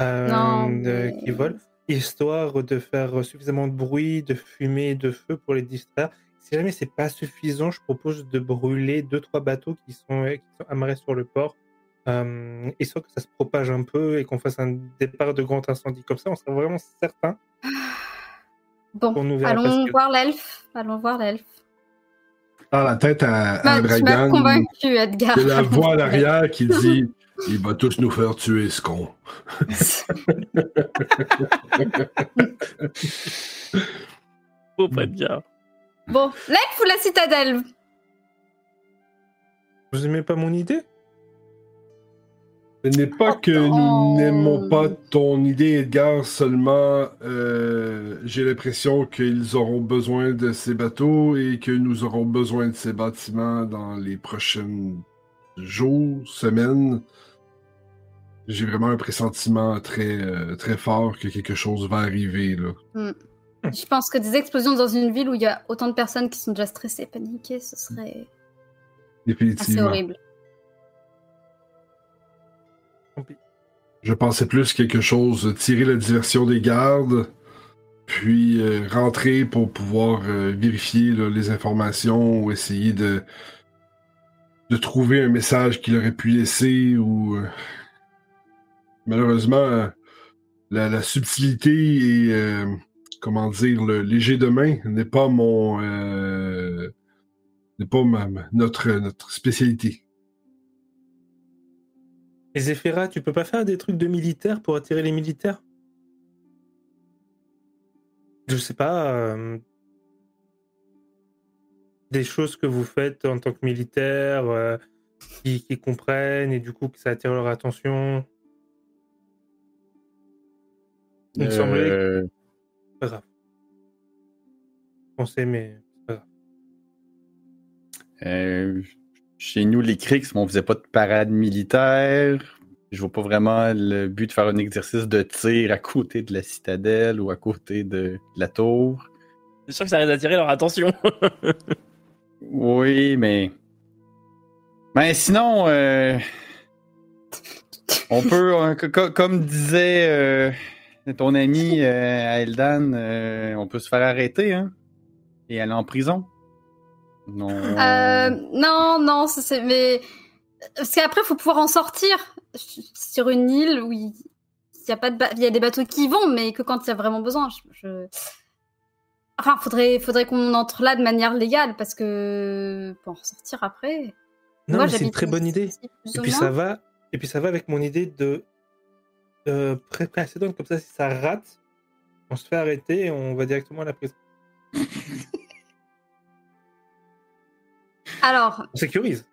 euh, Non, de- mais- qui volent, histoire de faire suffisamment de bruit, de fumée de feu pour les distraire. Si jamais c'est pas suffisant, je propose de brûler deux, trois bateaux qui sont, qui sont amarrés sur le port. Euh, histoire que ça se propage un peu et qu'on fasse un départ de grand incendie. Comme ça, on sera vraiment certain Bon, nous verra. allons voir l'elfe. Allons voir l'elfe. Dans la tête à, à tu m'as Dragan, convaincu, Edgar. de la voix à l'arrière qui dit Il va tous nous faire tuer, ce con. Faut pas bien. Bon, l'elfe ou la citadelle Vous aimez pas mon idée? Ce n'est pas que Oh. nous n'aimons pas ton idée, Edgar, seulement euh, j'ai l'impression qu'ils auront besoin de ces bateaux et que nous aurons besoin de ces bâtiments dans les prochains jours, semaines. J'ai vraiment un pressentiment très, euh, très fort que quelque chose va arriver. Là. Je pense que des explosions dans une ville où il y a autant de personnes qui sont déjà stressées, paniquées, ce serait assez horrible. Je pensais plus quelque chose, tirer la diversion des gardes, puis euh, rentrer pour pouvoir euh, vérifier là, les informations ou essayer de, de trouver un message qu'il aurait pu laisser ou... euh, Malheureusement, la, la subtilité et, comment dire, le léger de main n'est pas mon... euh, n'est pas ma- notre, notre spécialité. Et Zéphira, tu peux pas faire des trucs de militaires pour attirer les militaires? Je sais pas. euh, Des choses que vous faites en tant que militaire, euh, qui, qui comprennent et du coup que ça attire leur attention? Il me semblait Euh, pas grave. Je pensais, mais c'est pas grave. euh, chez nous, les Crix, on faisait pas de parade militaire. Je vois pas vraiment le but de faire un exercice de tir à côté de la citadelle ou à côté de la tour. C'est sûr que ça risque d'attirer leur attention. Oui, mais. Ben sinon, euh, on peut, euh, co- co- comme disait euh, ton ami euh, Eldan, euh, on peut se faire arrêter, hein, et aller en prison. Non. Euh, non, non, c'est mais parce qu'après faut pouvoir en sortir sur une île où il il y a pas de ba- il y a des bateaux qui vont, mais que quand il y a vraiment besoin. Je, je- Enfin, faudrait faudrait qu'on entre là de manière légale parce que pour en ressortir après. Non, Moi, mais c'est une très bonne idée. Et puis ça va. Et puis ça va avec mon idée de euh, pré- précédente, comme ça, si ça rate, on se fait arrêter et on va directement à la prison. Alors, On sécurise.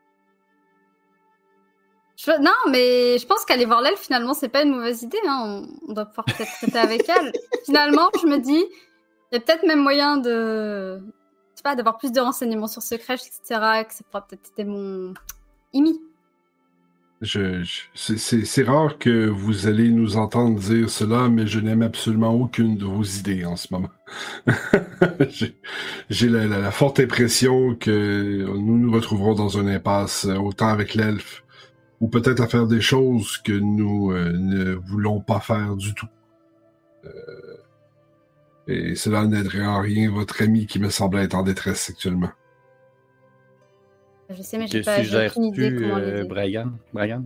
je- non, mais je pense qu'aller voir l'elfe finalement c'est pas une mauvaise idée. hein. On, on doit pouvoir peut-être traiter avec elle. finalement, je me dis, il y a peut-être même moyen de, je sais pas, d'avoir plus de renseignements sur ce crèche, etc. Que ça pourra peut-être aider mon Imi. Je, je- c'est- rare que vous allez nous entendre dire cela, mais je n'aime absolument aucune de vos idées en ce moment. J'ai la forte impression que nous nous retrouverons dans une impasse, euh, autant avec l'elfe, ou peut-être à faire des choses que nous euh, ne voulons pas faire du tout. Euh, et cela n'aiderait en rien votre ami qui me semble être en détresse actuellement. Je sais, mais j'ai pas aucune idée suggères-tu, comment euh. Brian? Brian?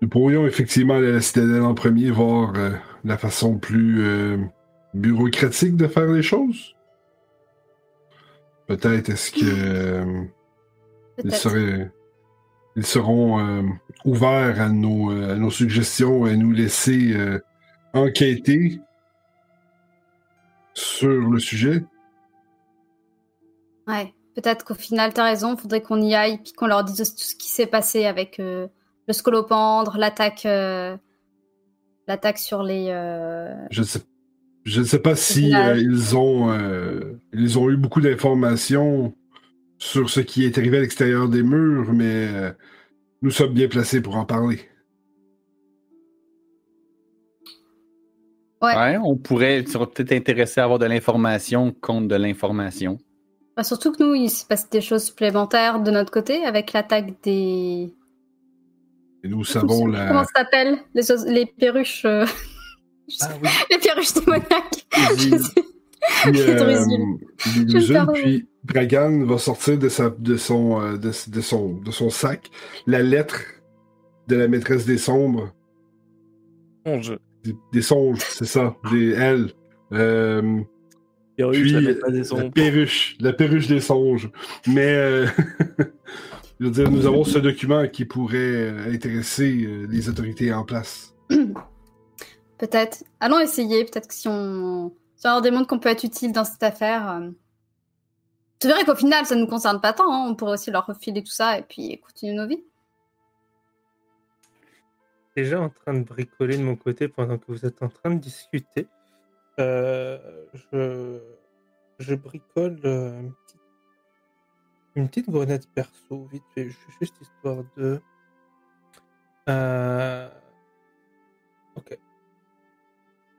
Nous pourrions effectivement aller à la citadelle en premier, voir euh, la façon plus euh, bureaucratique de faire les choses. Peut-être est-ce que euh, ils, seraient- ils seront euh, ouverts à nos, euh, à nos suggestions et à nous laisser euh, enquêter sur le sujet. Ouais, peut-être qu'au final, t'as raison, faudrait qu'on y aille, puis qu'on leur dise tout ce qui s'est passé avec euh, le scolopendre, l'attaque euh, l'attaque sur les... euh, Je ne sais, je ne sais pas si ils ont ils ont eu beaucoup d'informations sur ce qui est arrivé à l'extérieur des murs, mais nous sommes bien placés pour en parler. Ouais. Ouais, on pourrait tu serais peut-être intéressé à avoir de l'information contre de l'information. bah, surtout que nous, il se passe des choses supplémentaires de notre côté avec l'attaque des... Et nous savons plus Comment la. ça s'appelle? Les, les perruches... euh, Ah oui. Les perruches démoniaques Puis, euh, puis Bragan va sortir de, sa, de, son, euh, de, de son, de son sac la lettre de la maîtresse des sombres. Songe. Des, des songes, c'est ça. Des L. Euh, Puis, pas des la perruche, la perruche des songes. Mais, euh, je veux dire, nous avons ce document qui pourrait euh, intéresser euh, les autorités en place. Peut-être. Allons essayer. Peut-être que si on, si on leur démontre qu'on peut être utile dans cette affaire. euh, Tu verrais qu'au final, ça ne nous concerne pas tant. hein. On pourrait aussi leur refiler tout ça et puis continuer nos vies. Déjà en train de bricoler de mon côté pendant que vous êtes en train de discuter. Euh, je, je bricole euh, une, petite, grenade perso, vite fait, ju- juste histoire de. Euh, Ok.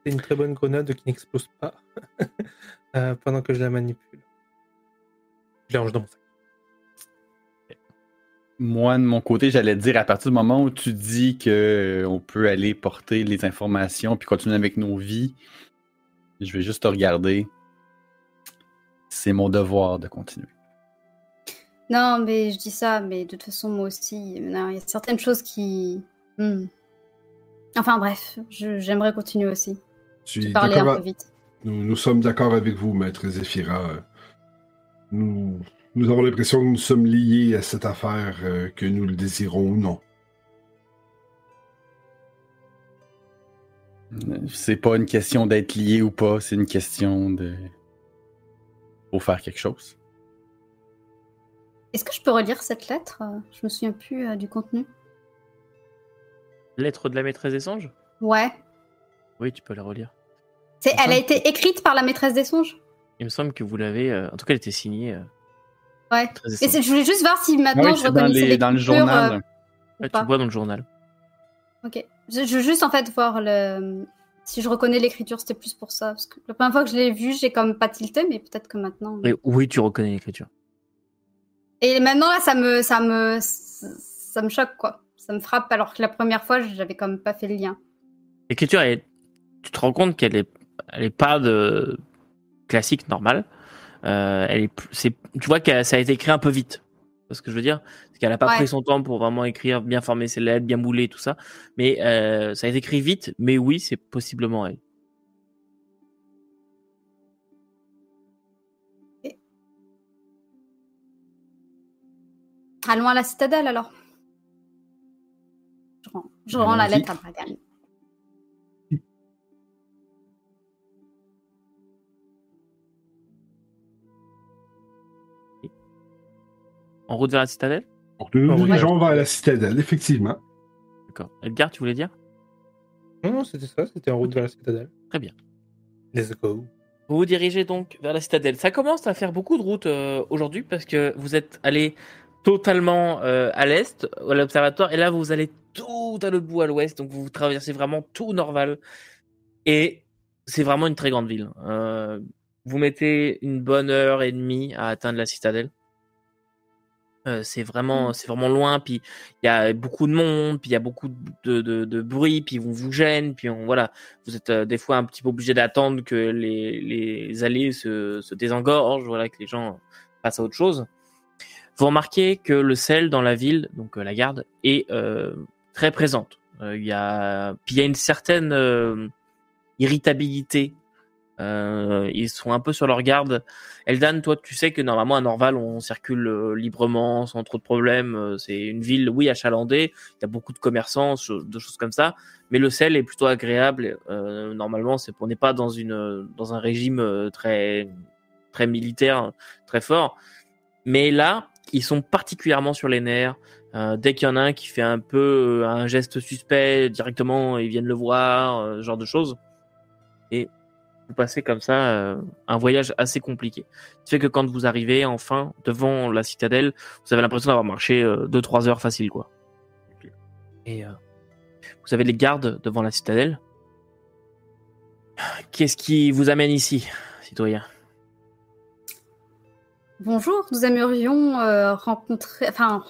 C'est une très bonne grenade qui n'explose pas pendant que je la manipule. Je la range dans mon sac. Moi, de mon côté, j'allais te dire, à partir du moment où tu dis que euh, on peut aller porter les informations puis continuer avec nos vies, je vais juste te regarder. C'est mon devoir de continuer. Non, mais je dis ça, mais de toute façon, moi aussi, non, il y a certaines choses qui. Hmm. Enfin bref, je- j'aimerais continuer aussi. Tu J'ai es parlé un peu vite. Nous, nous sommes d'accord avec vous, maître Zéphira. Nous, nous avons l'impression que nous sommes liés à cette affaire, euh, que nous le désirons ou non. C'est pas une question d'être lié ou pas, c'est une question de. Faut faire quelque chose. Est-ce que je peux relire cette lettre? Je me souviens plus euh, du contenu. Lettre de la maîtresse des songes? Ouais. Oui, tu peux la relire. C'est, elle a été écrite par la maîtresse des songes Il me semble que vous l'avez. euh, En tout cas, elle était signée. euh, Ouais. Mais c'est- je voulais juste voir si Ah maintenant oui, je c'est dans, les- les dans le journal. euh, Ouais, tu vois dans le journal. Ok. Je, je veux juste en fait voir le. Si je reconnais l'écriture, c'était plus pour ça. Parce que la première fois que je l'ai vu, j'ai comme pas tilté, mais peut-être que maintenant. Oui, oui, tu reconnais l'écriture. Et maintenant, là, ça me, ça me, ça me choque, quoi. Ça me frappe, alors que la première fois, j'avais comme pas fait le lien. L'écriture, tu te rends compte qu'elle est, elle est pas de classique normale. Euh, elle est, c'est, tu vois que ça a été écrit un peu vite. C'est ce que je veux dire, c'est qu'elle a pas Ouais. pris son temps pour vraiment écrire, bien former ses lettres, bien mouler tout ça. Mais euh, ça a été écrit vite. Mais oui, c'est possiblement elle. Allons à la citadelle, alors. Je rends, je rends la lettre à Bragan. En route vers la citadelle. Donc, nous nous dirigeons vers la citadelle, effectivement. D'accord. Edgar, tu voulais dire? Non, non, c'était ça, c'était en route vers la citadelle. Très bien. Let's go. Vous vous dirigez donc vers la citadelle. Ça commence à faire beaucoup de routes euh, aujourd'hui parce que vous êtes allé totalement euh, à l'est, à l'observatoire, et là vous allez tout à l'autre bout à l'ouest, donc vous traversez vraiment tout Norval. Et c'est vraiment une très grande ville. Euh, vous mettez une bonne heure et demie à atteindre la citadelle. Euh, c'est vraiment, c'est vraiment loin. Puis il y a beaucoup de monde, puis il y a beaucoup de, de, de bruit, puis on vous gêne, puis on voilà vous êtes euh, des fois un petit peu obligé d'attendre que les, les allées se, se désengorgent, voilà, que les gens passent à autre chose. Vous remarquez que le sel dans la ville, donc euh, la garde, est très présente. Il y a, puis il y a une certaine irritabilité. Euh, ils sont un peu sur leur garde. Eldan, toi, tu sais que normalement à Norval, on circule euh, librement, sans trop de problèmes. Euh, C'est une ville, oui, achalandée. Il y a beaucoup de commerçants, de choses comme ça mais le sel est plutôt agréable. Normalement, on n'est pas dans un régime très très militaire, très fort. Mais là, ils sont particulièrement sur les nerfs. Dès qu'il y en a un qui fait un peu un geste suspect, directement ils viennent le voir, ce genre de choses. Et vous passez comme ça euh, un voyage assez compliqué. Ce qui fait que quand vous arrivez enfin devant la citadelle, vous avez l'impression d'avoir marché 2-3 heures facile, quoi. Et euh, vous avez les gardes devant la citadelle. Qu'est-ce qui vous amène ici, citoyen? Bonjour, nous aimerions euh, rencontrer. Enfin,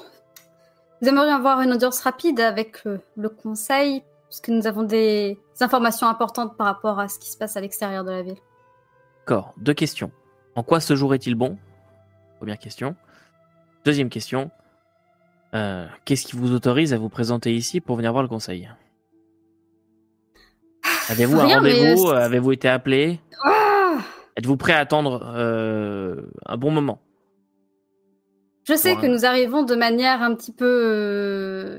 nous aimerions avoir une audience rapide avec euh, le conseil, puisque nous avons des informations importantes par rapport à ce qui se passe à l'extérieur de la ville. D'accord, deux questions. En quoi ce jour est-il bon? Première question. Deuxième question. Euh, Qu'est-ce qui vous autorise à vous présenter ici pour venir voir le conseil? Avez-vous un mais, rendez-vous? euh, Avez-vous été appelé? Ah Êtes-vous prêt à attendre euh, un bon moment? Je sais que nous arrivons de manière un petit peu.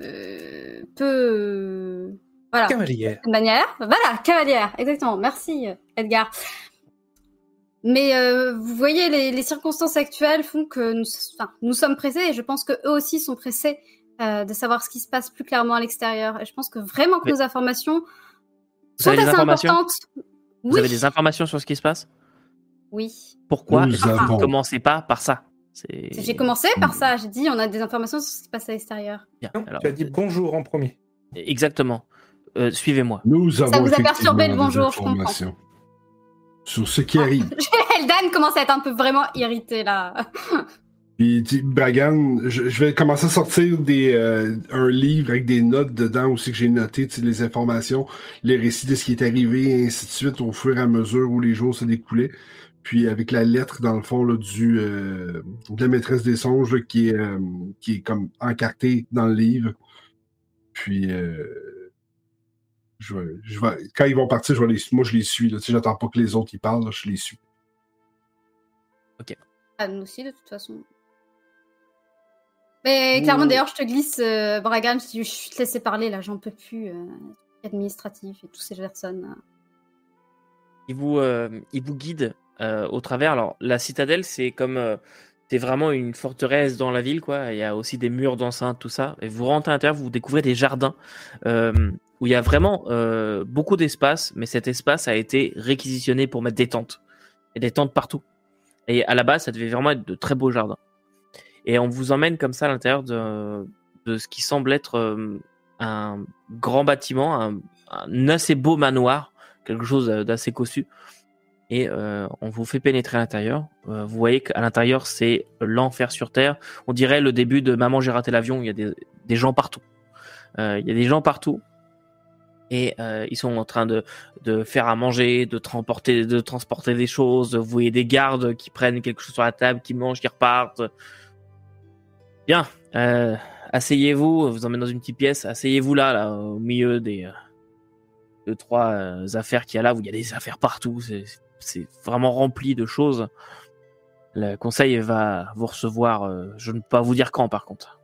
euh, peu. Voilà. Cavalière. de manière. Voilà, cavalière, exactement. Merci, Edgar. Mais euh, vous voyez, les, les circonstances actuelles font que nous, enfin, nous sommes pressés et je pense que eux aussi sont pressés euh, de savoir ce qui se passe plus clairement à l'extérieur. Et je pense que vraiment que Mais- nos informations Vous sont assez informations? importantes. Vous Oui. avez des informations sur ce qui se passe? Oui. Pourquoi vous ne commencez pas par ça? J'ai commencé par ça. J'ai dit on a des informations sur ce qui se passe à l'extérieur. Tu as dit bonjour en premier. Exactement. Euh, Suivez-moi. Nous avons vous a perturbé le bonjour, je comprends. informations Sur ce qui arrive. Eldan commence à être un peu vraiment irrité là. Puis dit, Bragan, je, je vais commencer à sortir des, euh, un livre avec des notes dedans aussi que j'ai noté, les informations, les récits de ce qui est arrivé, et ainsi de suite, au fur et à mesure où les jours se découlaient. Puis avec la lettre, dans le fond, là, du, euh, de la maîtresse des songes, là, qui, est, euh, qui est comme encartée dans le livre. Puis, euh, je vais, je vais, quand ils vont partir, je vais les, moi, je les suis. Là, tu sais, j'attends pas que les autres ils parlent, là, je les suis. Ah, nous aussi, de toute façon. Mais clairement, d'ailleurs, je te glisse, euh, Bragan, je, dis, je vais te laisser parler, là, j'en peux plus. Euh, administratif et tous ces personnes. euh. il vous, euh, il vous guide euh, au travers. Alors, la citadelle, c'est comme. euh, c'est vraiment une forteresse dans la ville, quoi. Il y a aussi des murs d'enceinte, tout ça. Et vous rentrez à l'intérieur, vous découvrez des jardins euh, où il y a vraiment euh, beaucoup d'espace, mais cet espace a été réquisitionné pour mettre des tentes. A des tentes partout. Et à la base, ça devait vraiment être de très beaux jardins. Et on vous emmène comme ça à l'intérieur de, ce qui semble être euh, un grand bâtiment, un, assez beau manoir, quelque chose d'assez cossu. Et euh, on vous fait pénétrer à l'intérieur. Euh, vous voyez qu'à l'intérieur, c'est l'enfer sur Terre. On dirait le début de Maman, j'ai raté l'avion. Il y a des, gens partout. Euh, il y a des gens partout. Et euh, ils sont en train de, de faire à manger, de transporter, de transporter des choses. Vous voyez des gardes qui prennent quelque chose sur la table, qui mangent, qui repartent. Bien. Euh, asseyez-vous. Vous emmène dans une petite pièce. Asseyez-vous là, là, au milieu des euh, deux, trois euh, affaires qu'il y a là. Où il y a des affaires partout. C'est vraiment rempli de choses. Le conseil va vous recevoir, je ne peux pas vous dire quand par contre.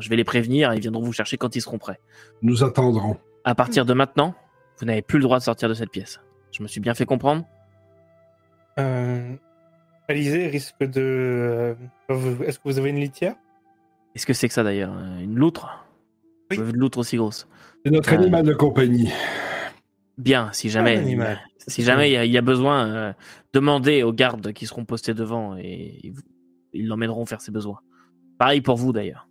Je vais les prévenir ils viendront vous chercher quand ils seront prêts. Nous attendrons. À partir de maintenant, vous n'avez plus le droit de sortir de cette pièce. Je me suis bien fait comprendre Euh, Alizé risque de. euh, Est-ce que vous avez une litière? Qu'est-ce que c'est que ça d'ailleurs? Euh, Une loutre? Oui. Une loutre aussi grosse C'est notre Euh, animal de compagnie. Bien, si jamais, si jamais il y a- il y, a besoin, euh, demandez aux gardes qui seront postés devant et ils vous- ils l'emmèneront faire ses besoins. Pareil pour vous d'ailleurs.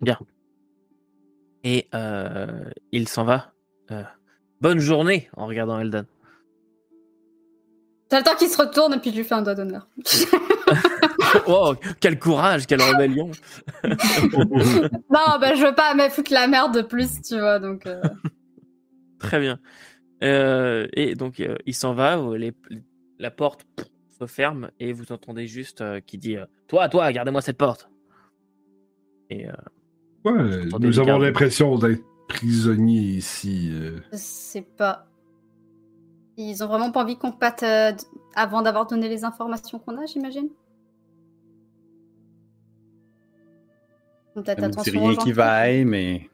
Bien. Et euh, il s'en va. Euh, bonne journée en regardant Eldan. T'as le temps qu'il se retourne et puis je lui fais un doigt d'honneur. oh, quel courage, quelle rébellion. non, bah je veux pas me foutre la merde de plus, tu vois, donc... euh, Très bien. Et donc, il s'en va, les- la porte se ferme et vous entendez juste qui dit Toi, toi, gardez-moi cette porte. Et Ouais, nous avons l'impression d'être prisonniers ici. euh. Je sais pas. Ils ont vraiment pas envie qu'on parte euh, avant d'avoir donné les informations qu'on a, j'imagine Peut-être attention rien qui vaille, mais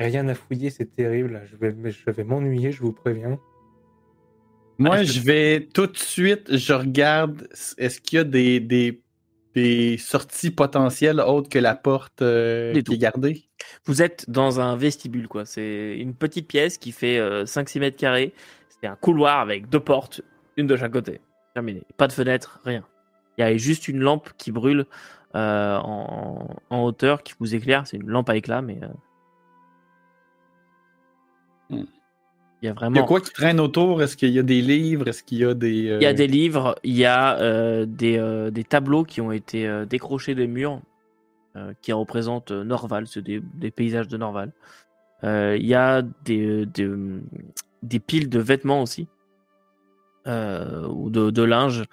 Rien à fouiller, c'est terrible. Je vais, mais je vais m'ennuyer, je vous préviens. moi, je vais tout de suite, je regarde, est-ce qu'il y a des, des, des sorties potentielles autres que la porte euh, qui est gardée? vous êtes dans un vestibule, quoi. C'est une petite pièce qui fait 5-6 mètres carrés. C'est un couloir avec deux portes, une de chaque côté. Terminé. Pas de fenêtre, rien. Il y a juste une lampe qui brûle euh, en, en hauteur qui vous éclaire. C'est une lampe à éclat, mais. Il y a Il y vraiment. a quoi qui traîne autour? Est-ce qu'il y a des livres? Est-ce qu'il y a des. euh, Il y a des livres, il y a euh, des, euh, des tableaux qui ont été décrochés des murs qui représentent Norval, c'est des, des paysages de Norval. Il y a des, des, des piles de vêtements aussi, ou de, de linge.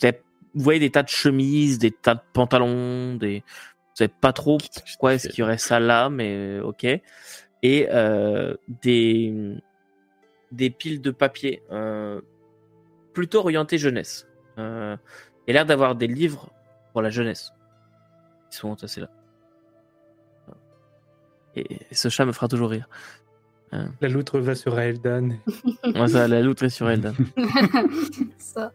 Vous, avez- vous voyez des tas de chemises, des tas de pantalons, des... vous savez pas trop pourquoi est-ce qu'il y aurait ça là, mais ok. Et des, des piles de papier. euh, plutôt orienté jeunesse. Euh, il y a l'air d'avoir des livres pour la jeunesse qui sont entassés là. Et ce chat me fera toujours rire. La loutre va sur ça, la loutre est sur Eldan. Ça.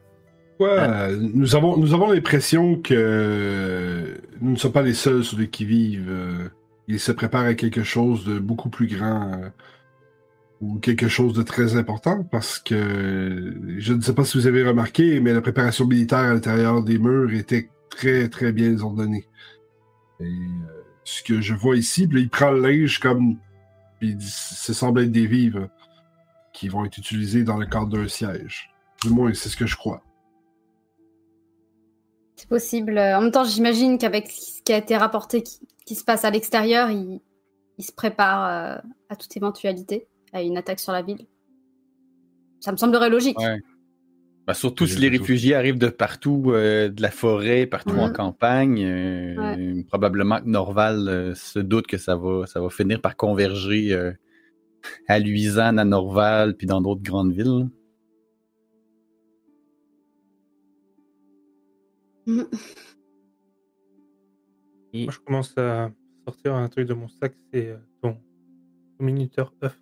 Ouais, euh, nous avons, nous avons l'impression que nous ne sommes pas les seuls sur les qui-vive. euh, Ils se préparent à quelque chose de beaucoup plus grand euh, quelque chose de très important parce que je ne sais pas si vous avez remarqué, mais la préparation militaire à l'intérieur des murs était très très bien ordonnée. Et euh, ce que je vois ici, puis il prend le linge comme. Puis ça semble être des vivres qui vont être utilisés dans le cadre d'un siège. Du moins, c'est ce que je crois. C'est possible. En même temps, j'imagine qu'avec ce qui a été rapporté qui, se passe à l'extérieur, il, il se prépare euh, à toute éventualité, à une attaque sur la ville. Ça me semblerait logique. Ouais. Ben, surtout si les réfugiés arrivent de partout, euh, de la forêt, partout en Mhm. campagne, euh, probablement que Norval euh, se doute que ça va, ça va finir par converger euh, à Luisanne, à Norval, puis dans d'autres grandes villes. Mhm. Et Moi, je commence à sortir un truc de mon sac, c'est euh, ton, ton minuteur œuf.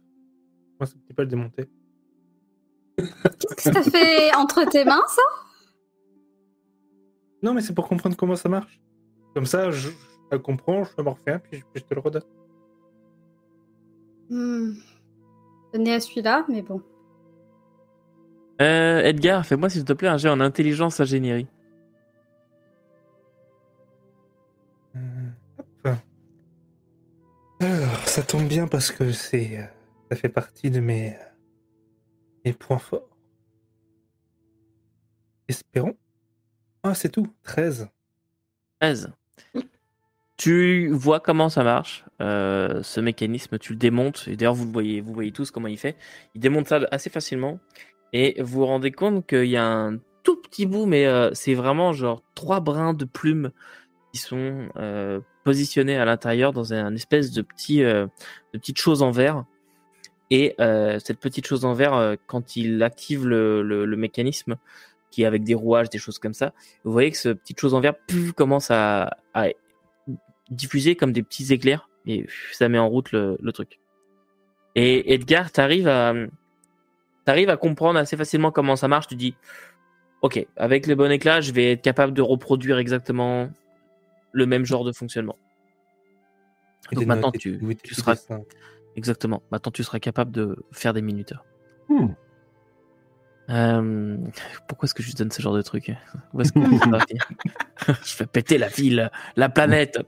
Moi, c'est petit pas le démonter. Qu'est-ce que t'as fait entre tes mains, ça? Non, mais c'est pour comprendre comment ça marche. Comme ça, je, je comprends, je m'en refais un, puis je, puis je te le redonne. hmm. Donné à celui-là, mais bon. Euh, Edgar, fais-moi s'il te plaît un jet en intelligence ingénierie. Euh, hop. Ça tombe bien parce que c'est, euh, fait partie de mes, mes points forts. Espérons. Ah, c'est tout. 13. 13. Tu vois comment ça marche, euh, ce mécanisme, tu le démontes, et d'ailleurs vous le voyez, vous voyez tous comment il fait. Il démonte ça assez facilement, et vous vous rendez compte qu'il y a un tout petit bout, mais euh, c'est vraiment genre trois brins de plumes qui sont euh, positionnés à l'intérieur dans un espèce de petit, euh, petite chose en verre. Et euh, cette petite chose en verre, euh, quand il active le, le- le mécanisme, qui est avec des rouages, des choses comme ça, vous voyez que cette petite chose en puf, commence à, à diffuser comme des petits éclairs et pff, ça met en route le, le truc. Et Edgar, t'arrives à, t'arrives à comprendre assez facilement comment ça marche. Tu dis, ok, avec le bon éclat, je vais être capable de reproduire exactement le même genre de fonctionnement. Et Donc maintenant, tu, seras. Exactement. Maintenant, tu seras capable de faire des minuteurs. Hmm. Euh, pourquoi est-ce que je lui donne ce genre de truc? Où est-ce que Je fais péter la ville, la planète.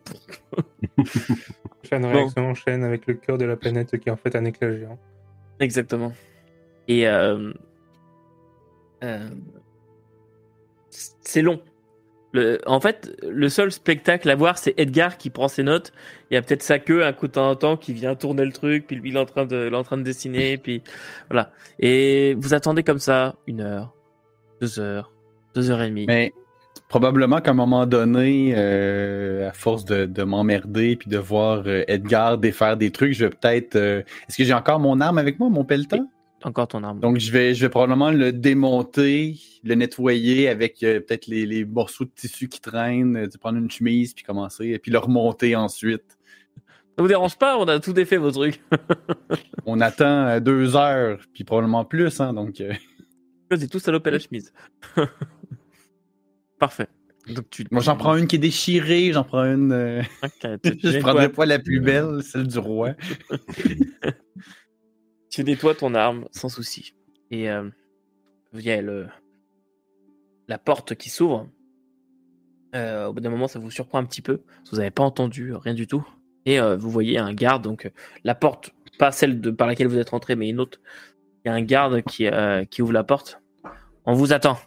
Chaîne Bon. réaction enchaîne avec le cœur de la planète qui est en fait un éclat géant. Exactement. Et euh, euh, c'est long. Le, en fait, le seul spectacle à voir, c'est Edgar qui prend ses notes. Il y a peut-être sa queue un coup de temps en temps qui vient tourner le truc, puis lui il est en train de, en train de dessiner, puis voilà. Et vous attendez comme ça une heure, deux heures, deux heures et demie. Mais probablement qu'à un moment donné, euh, à force de, de m'emmerder puis de voir euh, Edgar défaire des trucs, je vais peut-être. euh, Est-ce que j'ai encore mon arme avec moi, mon pelletin? Encore ton arme. Donc je vais, je vais probablement le démonter, le nettoyer avec euh, peut-être les, les morceaux de tissu qui traînent, euh, prendre une chemise puis commencer, et puis le remonter ensuite. Ça vous dérange pas? On a tout défait vos trucs. On attend euh, deux heures, puis probablement plus, hein, donc. euh, C'est tout salopé la chemise. Parfait. Donc tu. moi j'en prends une qui est déchirée, j'en prends une. euh, Ok, tu- tu je prendrais pas la plus belle, celle du roi. Tu nettoies ton arme sans souci. Et euh, il y a le, la porte qui s'ouvre. Euh, au bout d'un moment, ça vous surprend un petit peu. Vous n'avez pas entendu rien du tout. Et euh, vous voyez un garde. Donc, la porte, pas celle de, par laquelle vous êtes rentré, mais une autre. Il y a un garde qui, euh, qui ouvre la porte. On vous attend.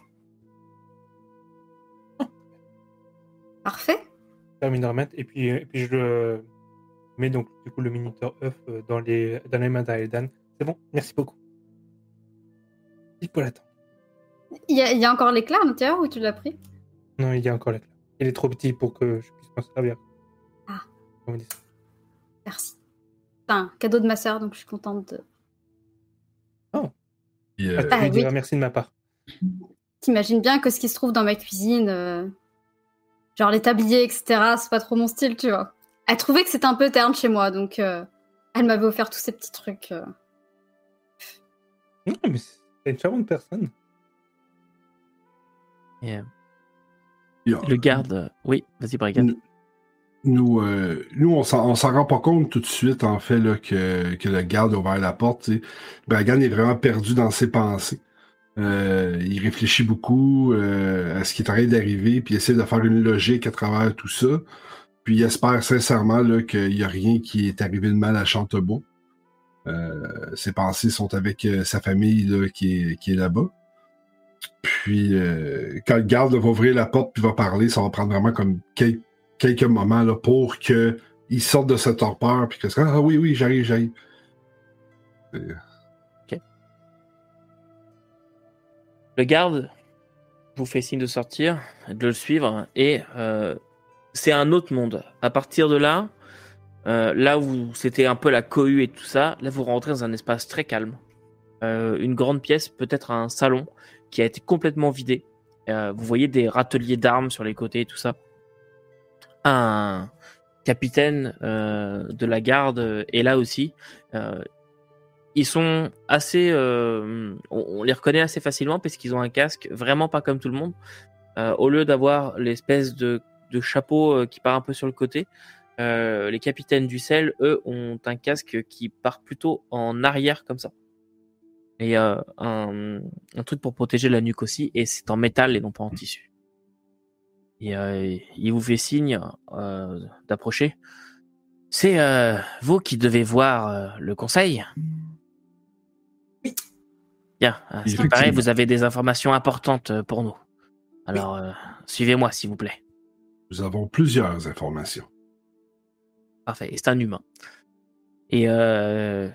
Parfait. Termine de remettre et puis, et puis je le mets donc du coup le minuteur œuf dans les, dans les mains d'Aedan. C'est bon, merci beaucoup. Il faut l'attendre. Il y, a- il y a encore l'éclair à l'intérieur ou tu l'as pris? Non, il y a encore la clé. Il est trop petit pour que je puisse m'en servir. Ah. Comme on dit ça. Merci. C'est un cadeau de ma sœur, donc je suis contente de. Puis, euh, Tu Ah, diras oui. merci de ma part. T'imagines bien que ce qui se trouve dans ma cuisine, euh, genre les tabliers, etc., c'est pas trop mon style, tu vois. Elle trouvait que c'était un peu terne chez moi, donc euh, elle m'avait offert tous ces petits trucs. euh. Non, mais c'est une charmante personne. Et, euh, le garde. Oui, vas-y, Brigan. Nous, nous, euh, nous, on s'en rend pas compte tout de suite, en fait, là, que, que le garde a ouvert la porte. tu sais. Bragan est vraiment perdu dans ses pensées. Euh, il réfléchit beaucoup euh, à ce qui est en train d'arriver, puis il essaie de faire une logique à travers tout ça. Puis il espère sincèrement là, qu'il n'y a rien qui est arrivé de mal à Chantebois. Euh, ses pensées sont avec euh, sa famille qui est, là-bas. Puis euh, quand le garde va ouvrir la porte puis va parler, ça va prendre vraiment comme quel- quelques moments là, pour que il sorte de cette torpeur puis ah oui oui j'arrive j'arrive. Le garde vous fait signe de sortir, de le suivre, et c'est un autre monde. À partir de là, euh, là où c'était un peu la cohue et tout ça, là vous rentrez dans un espace très calme. Euh, une grande pièce, peut-être un salon, qui a été complètement vidé. Euh, vous voyez des râteliers d'armes sur les côtés et tout ça. Un capitaine de la garde est là aussi. Ils sont assez. on, les reconnaît assez facilement parce qu'ils ont un casque vraiment pas comme tout le monde. Au lieu d'avoir l'espèce de, chapeau qui part un peu sur le côté, euh, les capitaines du sel, eux, ont un casque qui part plutôt en arrière comme ça. Et euh, un, un truc pour protéger la nuque aussi, et c'est en métal et non pas en tissu. Et euh, il vous fait signe d'approcher. C'est vous qui devez voir le conseil Oui. Bien, à ce qui paraît, vous avez des informations importantes pour nous. Alors, suivez-moi, s'il vous plaît. Nous avons plusieurs informations. Parfait, et c'est un humain. Et euh,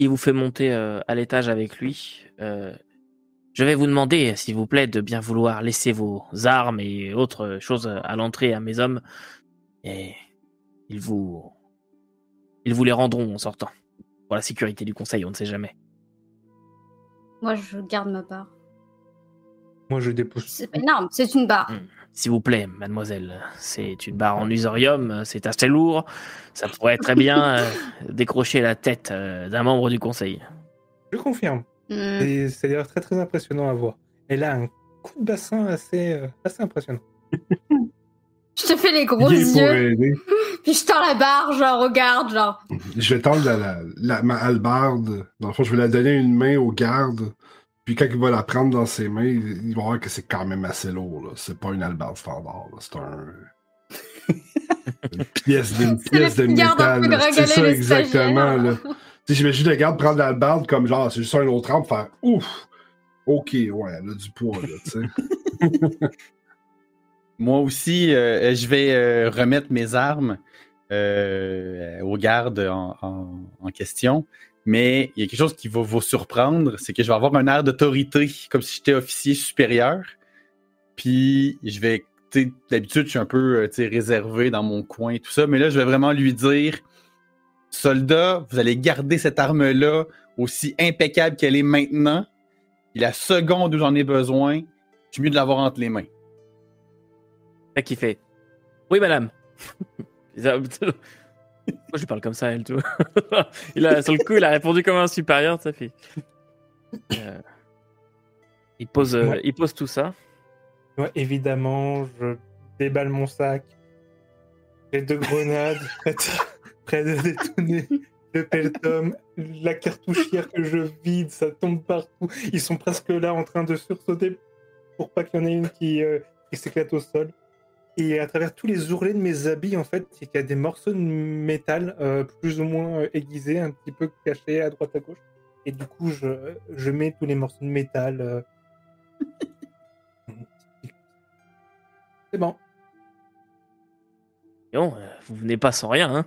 il vous fait monter euh, à l'étage avec lui. Euh, je vais vous demander, s'il vous plaît, de bien vouloir laisser vos armes et autres choses à l'entrée à mes hommes. Et ils vous, ils vous les rendront en sortant. Pour la sécurité du conseil, on ne sait jamais. Moi, je garde ma part. Moi, je dépose. C'est pas une arme, c'est une barre. Mm. S'il vous plaît, mademoiselle, c'est une barre en usorium, c'est assez lourd. Ça pourrait très bien euh, décrocher la tête euh, d'un membre du conseil. Je confirme. Hmm. C'est d'ailleurs très très impressionnant à voir. Elle a un coup de bassin assez, euh, assez impressionnant. Je te fais les gros yeux, puis je tends la barre, genre, regarde, genre. Je vais tendre la, la- la- ma hallebarde. Dans le fond, je vais la donner une main au garde. Puis quand il va la prendre dans ses mains, il va voir que c'est quand même assez lourd. C'est pas une hallebarde standard. C'est un. une pièce, le pièce de métal. C'est ça, exactement. Là. Tu sais, J'imagine le garde prendre l'hallebarde comme genre, c'est juste un autre arme, faire ouf. Ok, ouais, elle a du poids, là, tu sais. Moi aussi, euh, je vais euh, remettre mes armes euh, aux gardes en, en- en question. Mais il y a quelque chose qui va vous surprendre, c'est que je vais avoir un air d'autorité, comme si j'étais officier supérieur. Puis je vais, d'habitude, je suis un peu euh, réservé dans mon coin et tout ça, mais là, je vais vraiment lui dire, soldat, vous allez garder cette arme-là aussi impeccable qu'elle est maintenant. Puis la seconde où j'en ai besoin, je suis mieux de l'avoir entre les mains. Là qui fait Oui, madame. Moi, je parle comme ça, elle, tout. il a, sur le coup, il a répondu comme un supérieur, ça fait. Euh, il, pose, euh, Ouais. il pose tout ça. Évidemment, je déballe mon sac. J'ai deux grenades prêtes à détonner. Le pelletom, la cartouchière que je vide, ça tombe partout. Ils sont presque là en train de sursauter pour pas qu'il y en ait une qui, euh, qui s'éclate au sol. Et à travers tous les ourlets de mes habits, en fait, il y a des morceaux de métal euh, plus ou moins euh, aiguisés, un petit peu cachés à droite à gauche. Et du coup, je, je mets tous les morceaux de métal. euh, C'est bon. Non, vous venez pas sans rien, hein.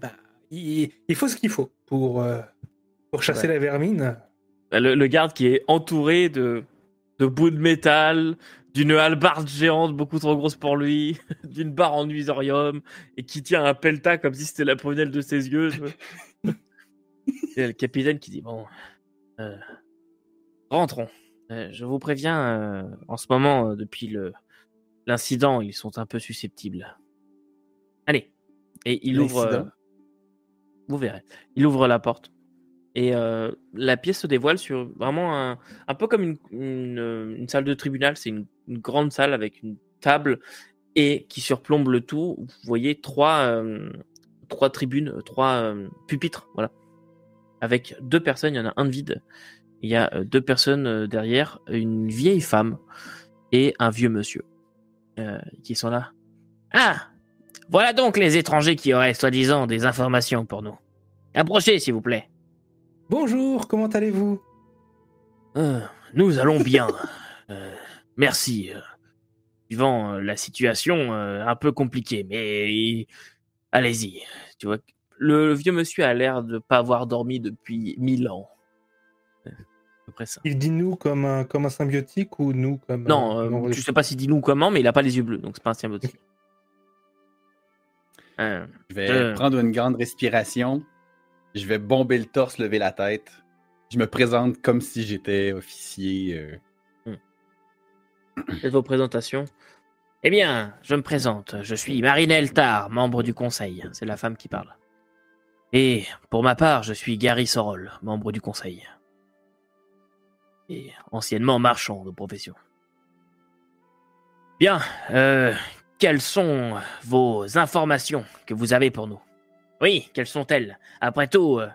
Bah, il, il faut ce qu'il faut pour, euh, pour chasser Ouais. la vermine. Bah, Le, le garde qui est entouré de, de bouts de métal, d'une hallebarde géante beaucoup trop grosse pour lui, d'une barre en usorium, et qui tient un pelta comme si c'était la prunelle de ses yeux. Et le capitaine qui dit Bon, euh, rentrons. Euh, je vous préviens, euh, en ce moment, depuis le l'incident, ils sont un peu susceptibles. Allez. Et il ouvre. Vous verrez. Il ouvre la porte. Et la pièce se dévoile sur vraiment un, un peu comme une, une, une salle de tribunal. C'est une, une grande salle avec une table et qui surplombe le tout. Vous voyez trois, euh, trois tribunes, euh, trois euh, pupitres, voilà. Avec deux personnes, il y en a un de vide. Il y a euh, deux personnes derrière, une vieille femme et un vieux monsieur qui sont là. Ah Voilà donc les étrangers qui auraient soi-disant des informations pour nous. Approchez, s'il vous plaît. Bonjour, comment allez-vous? Nous allons bien. Euh, merci. euh, Suivant euh, la situation euh, un peu compliquée, mais allez-y. Tu vois, le, vieux monsieur a l'air de pas avoir dormi depuis mille ans. Euh, ça. Il dit nous comme un, comme un symbiotique ou nous comme. Non, un- euh, je sais pas s'il dit nous comment, mais il a pas les yeux bleus, donc c'est pas un symbiotique. Euh, Je vais Euh. prendre une grande respiration. Je vais bomber le torse, lever la tête. Je me présente comme si j'étais officier. Faites vos présentations? Eh bien, je me présente. Je suis Marinelle Tar, membre du conseil. C'est la femme qui parle. Et pour ma part, je suis Gary Sorol, membre du conseil. Et anciennement marchand de profession. Bien, euh, quelles sont vos informations que vous avez pour nous? Oui, quelles sont-elles? Après tout, euh,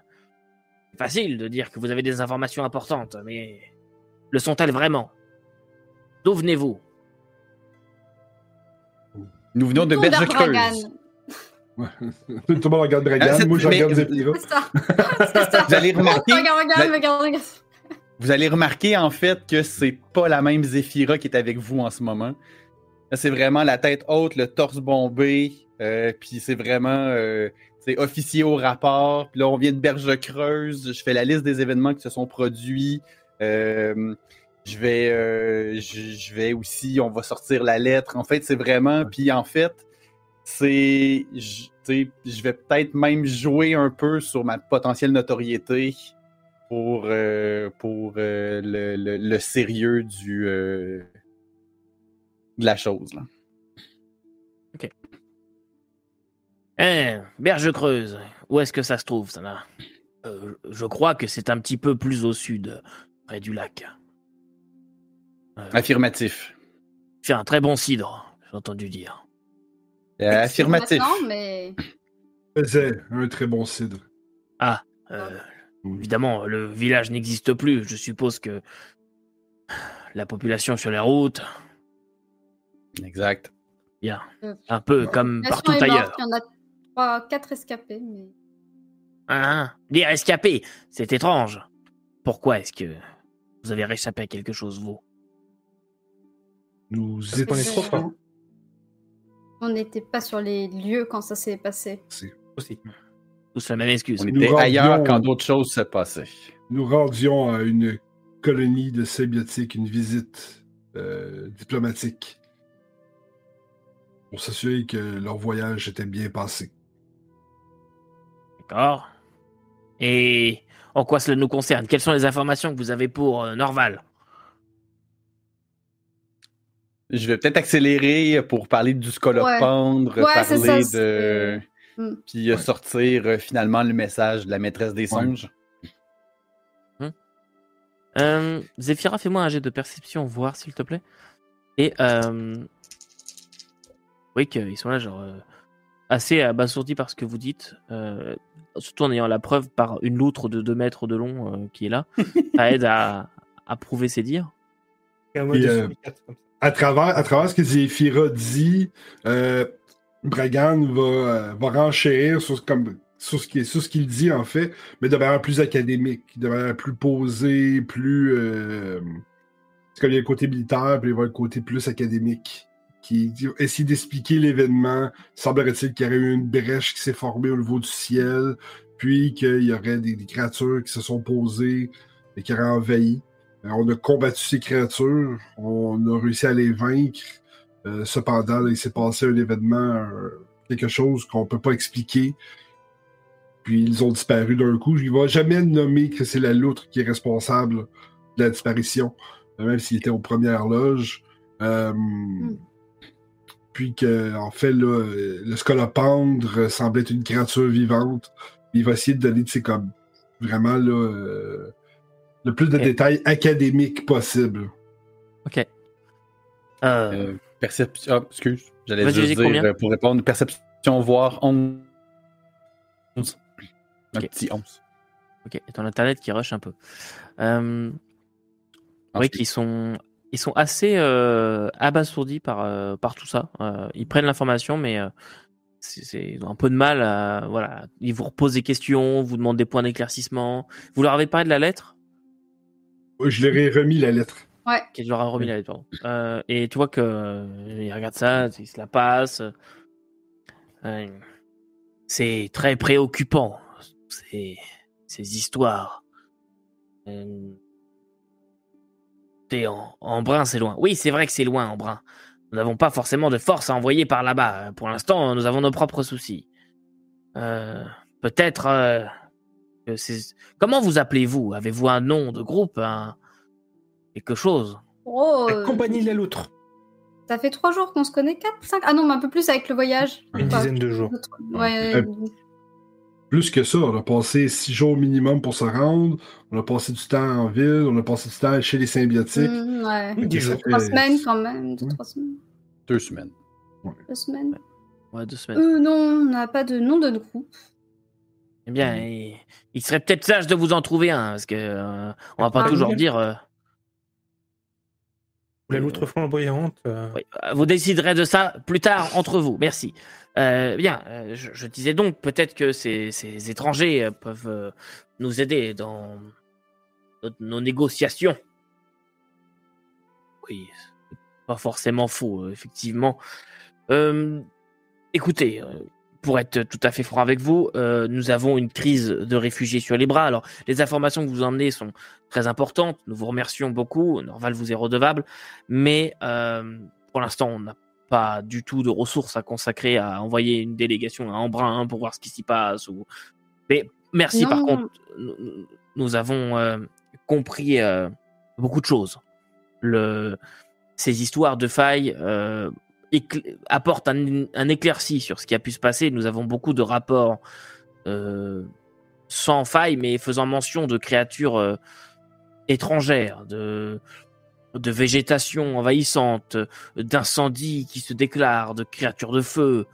facile de dire que vous avez des informations importantes, mais le sont-elles vraiment? D'où venez-vous Nous venons de Tour Berge Creuse. d'Ardragan. Ouais. Tout le monde regarde Bragan, Ah, moi je regarde Zephyra. Vous allez remarquer, vous allez remarquer en fait que c'est pas la même Zephyra qui est avec vous en ce moment. Là, c'est vraiment la tête haute, le torse bombé, euh, puis c'est vraiment euh, c'est officier au rapport. Puis là, on vient de Berge Creuse. Je fais la liste des événements qui se sont produits. Euh, je vais, euh, je, je vais aussi, on va sortir la lettre. En fait, c'est vraiment. Puis en fait, c'est, je tu sais, je vais peut-être même jouer un peu sur ma potentielle notoriété pour, euh, pour euh, le, le- le sérieux du, de la chose. Là. Hein, Berge Creuse, où est-ce que ça se trouve, ça là? Je crois que c'est un petit peu plus au sud, près du lac. Euh, Affirmatif. fait un très bon cidre, j'ai entendu dire. Euh, affirmatif. Mais faisait un très bon cidre. Euh, évidemment, le village n'existe plus. Je suppose que la population sur les routes, Exact. bien, Euh, un peu comme la partout morte, ailleurs. Il y en a trois, quatre escapés, mais Hein, dire escapé, c'est étrange. Pourquoi est-ce que vous avez réchappé à quelque chose, vous? Nous trop étions. fort. on n'était pas sur les lieux quand ça s'est passé. Aussi. Tous la même excuse. On Nous était ailleurs rendions- quand d'autres choses se passaient. Nous rendions à une colonie de symbiotiques une visite euh, diplomatique pour s'assurer que leur voyage était bien passé. D'accord. Et en quoi cela nous concerne? Quelles sont les informations que vous avez pour euh, Norval? Je vais peut-être accélérer pour parler du scolopendre, Ouais, c'est ça, parler de. Hmm. Puis euh, sortir euh, finalement le message de la maîtresse des Ouais. songes. euh, Zéphira, fais-moi un jet de perception, voir s'il te plaît. Et euh... oui, qu'ils sont là, genre euh, assez abasourdis par ce que vous dites, euh, surtout en ayant la preuve par une loutre de 2 mètres de long euh, qui est là. Ça aide à, à prouver ses dires. Et À travers, ce que Zéphira dit, euh, Bragan va, euh, va renchérir sur, ce qu'il dit, en fait, mais de manière plus académique, de manière plus posée, plus. Euh, il y a le côté militaire, puis il y avoir le côté plus académique. Qui essaie d'expliquer l'événement. Semblerait-il qu'il y aurait eu une brèche qui s'est formée au niveau du ciel, puis qu'il y aurait des créatures qui se sont posées et qui auraient envahi. Euh, On a combattu ces créatures, on a réussi à les vaincre. Euh, cependant, là, il s'est passé un événement, euh, quelque chose qu'on peut pas expliquer. Puis ils ont disparu d'un coup. Il va jamais nommer que c'est la loutre qui est responsable de la disparition, même s'il était aux premières loges. Euh, Puis que, en fait, là, le scolopendre semble être une créature vivante. Il va essayer de donner, sais, comme vraiment là, le plus de détails académiques possible. Ok. Euh, Euh, perception. Ah, excuse. J'allais Vas-y, juste dire combien? euh, pour répondre perception, voir 11. Un Ok. petit 11. Ok, et ton internet qui rush un peu. Euh, oui, qu'ils sont, ils sont assez euh, abasourdis par, euh, par tout ça. Euh, ils prennent l'information, mais euh, c'est, c'est- ils ont un peu de mal à. Voilà, ils vous reposent des questions, vous demandent des points d'éclaircissement. Vous leur avez parlé de la lettre? Je leur ai remis la lettre. Ok, je leur ai remis la lettre, pardon. Euh, et tu vois que euh, ils regardent ça, ils se la passent. Euh, c'est très préoccupant, ces, ces histoires. Euh, et en, en brun, c'est loin. Oui, c'est vrai que c'est loin, en brun. Nous n'avons pas forcément de force à envoyer par là-bas. Pour l'instant, nous avons nos propres soucis. Euh, Peut-être. Comment vous appelez-vous Avez-vous un nom de groupe un... Quelque chose? Oh, La euh, compagnie de la loutre. ça fait trois jours qu'on se connaît, quatre, cinq? Ah non, mais un peu plus avec le voyage. Une Enfin, dizaine de jours. Ouais. Euh, Plus que ça, on a passé six jours minimum pour se rendre. On a passé du temps en ville, on a passé du temps chez les symbiotiques. Mm, ouais. Fait- Trois semaines quand même, deux, Ouais. trois semaines. deux semaines. Deux semaines. Ouais, deux semaines. Euh, non, on n'a pas de nom de groupe. Eh bien, il, il serait peut-être sage de vous en trouver un, parce que euh, on va pas Ah, toujours oui. dire. euh, La loutre flamboyante. euh, Oui, euh, vous déciderez de ça plus tard entre vous. Merci. Euh, bien, euh, je, je disais donc peut-être que ces, ces étrangers euh, peuvent euh, nous aider dans nos, nos négociations. Oui, pas forcément faux, euh, effectivement. Euh, écoutez, euh, pour être tout à fait franc avec vous, euh, nous avons une crise de réfugiés sur les bras. Alors, les informations que vous emmenez sont très importantes. Nous vous remercions beaucoup. Norval vous est redevable. Mais euh, pour l'instant, on n'a pas du tout de ressources à consacrer à envoyer une délégation à Embrun pour voir ce qui s'y passe. Ou... Mais merci, par contre, nous, nous avons euh, compris beaucoup de choses. Le... Ces histoires de failles apportent un, éclairci sur ce qui a pu se passer. Nous avons beaucoup de rapports euh, sans faille, mais faisant mention de créatures euh, étrangères, de, végétation envahissante, d'incendies qui se déclarent, de créatures de feu,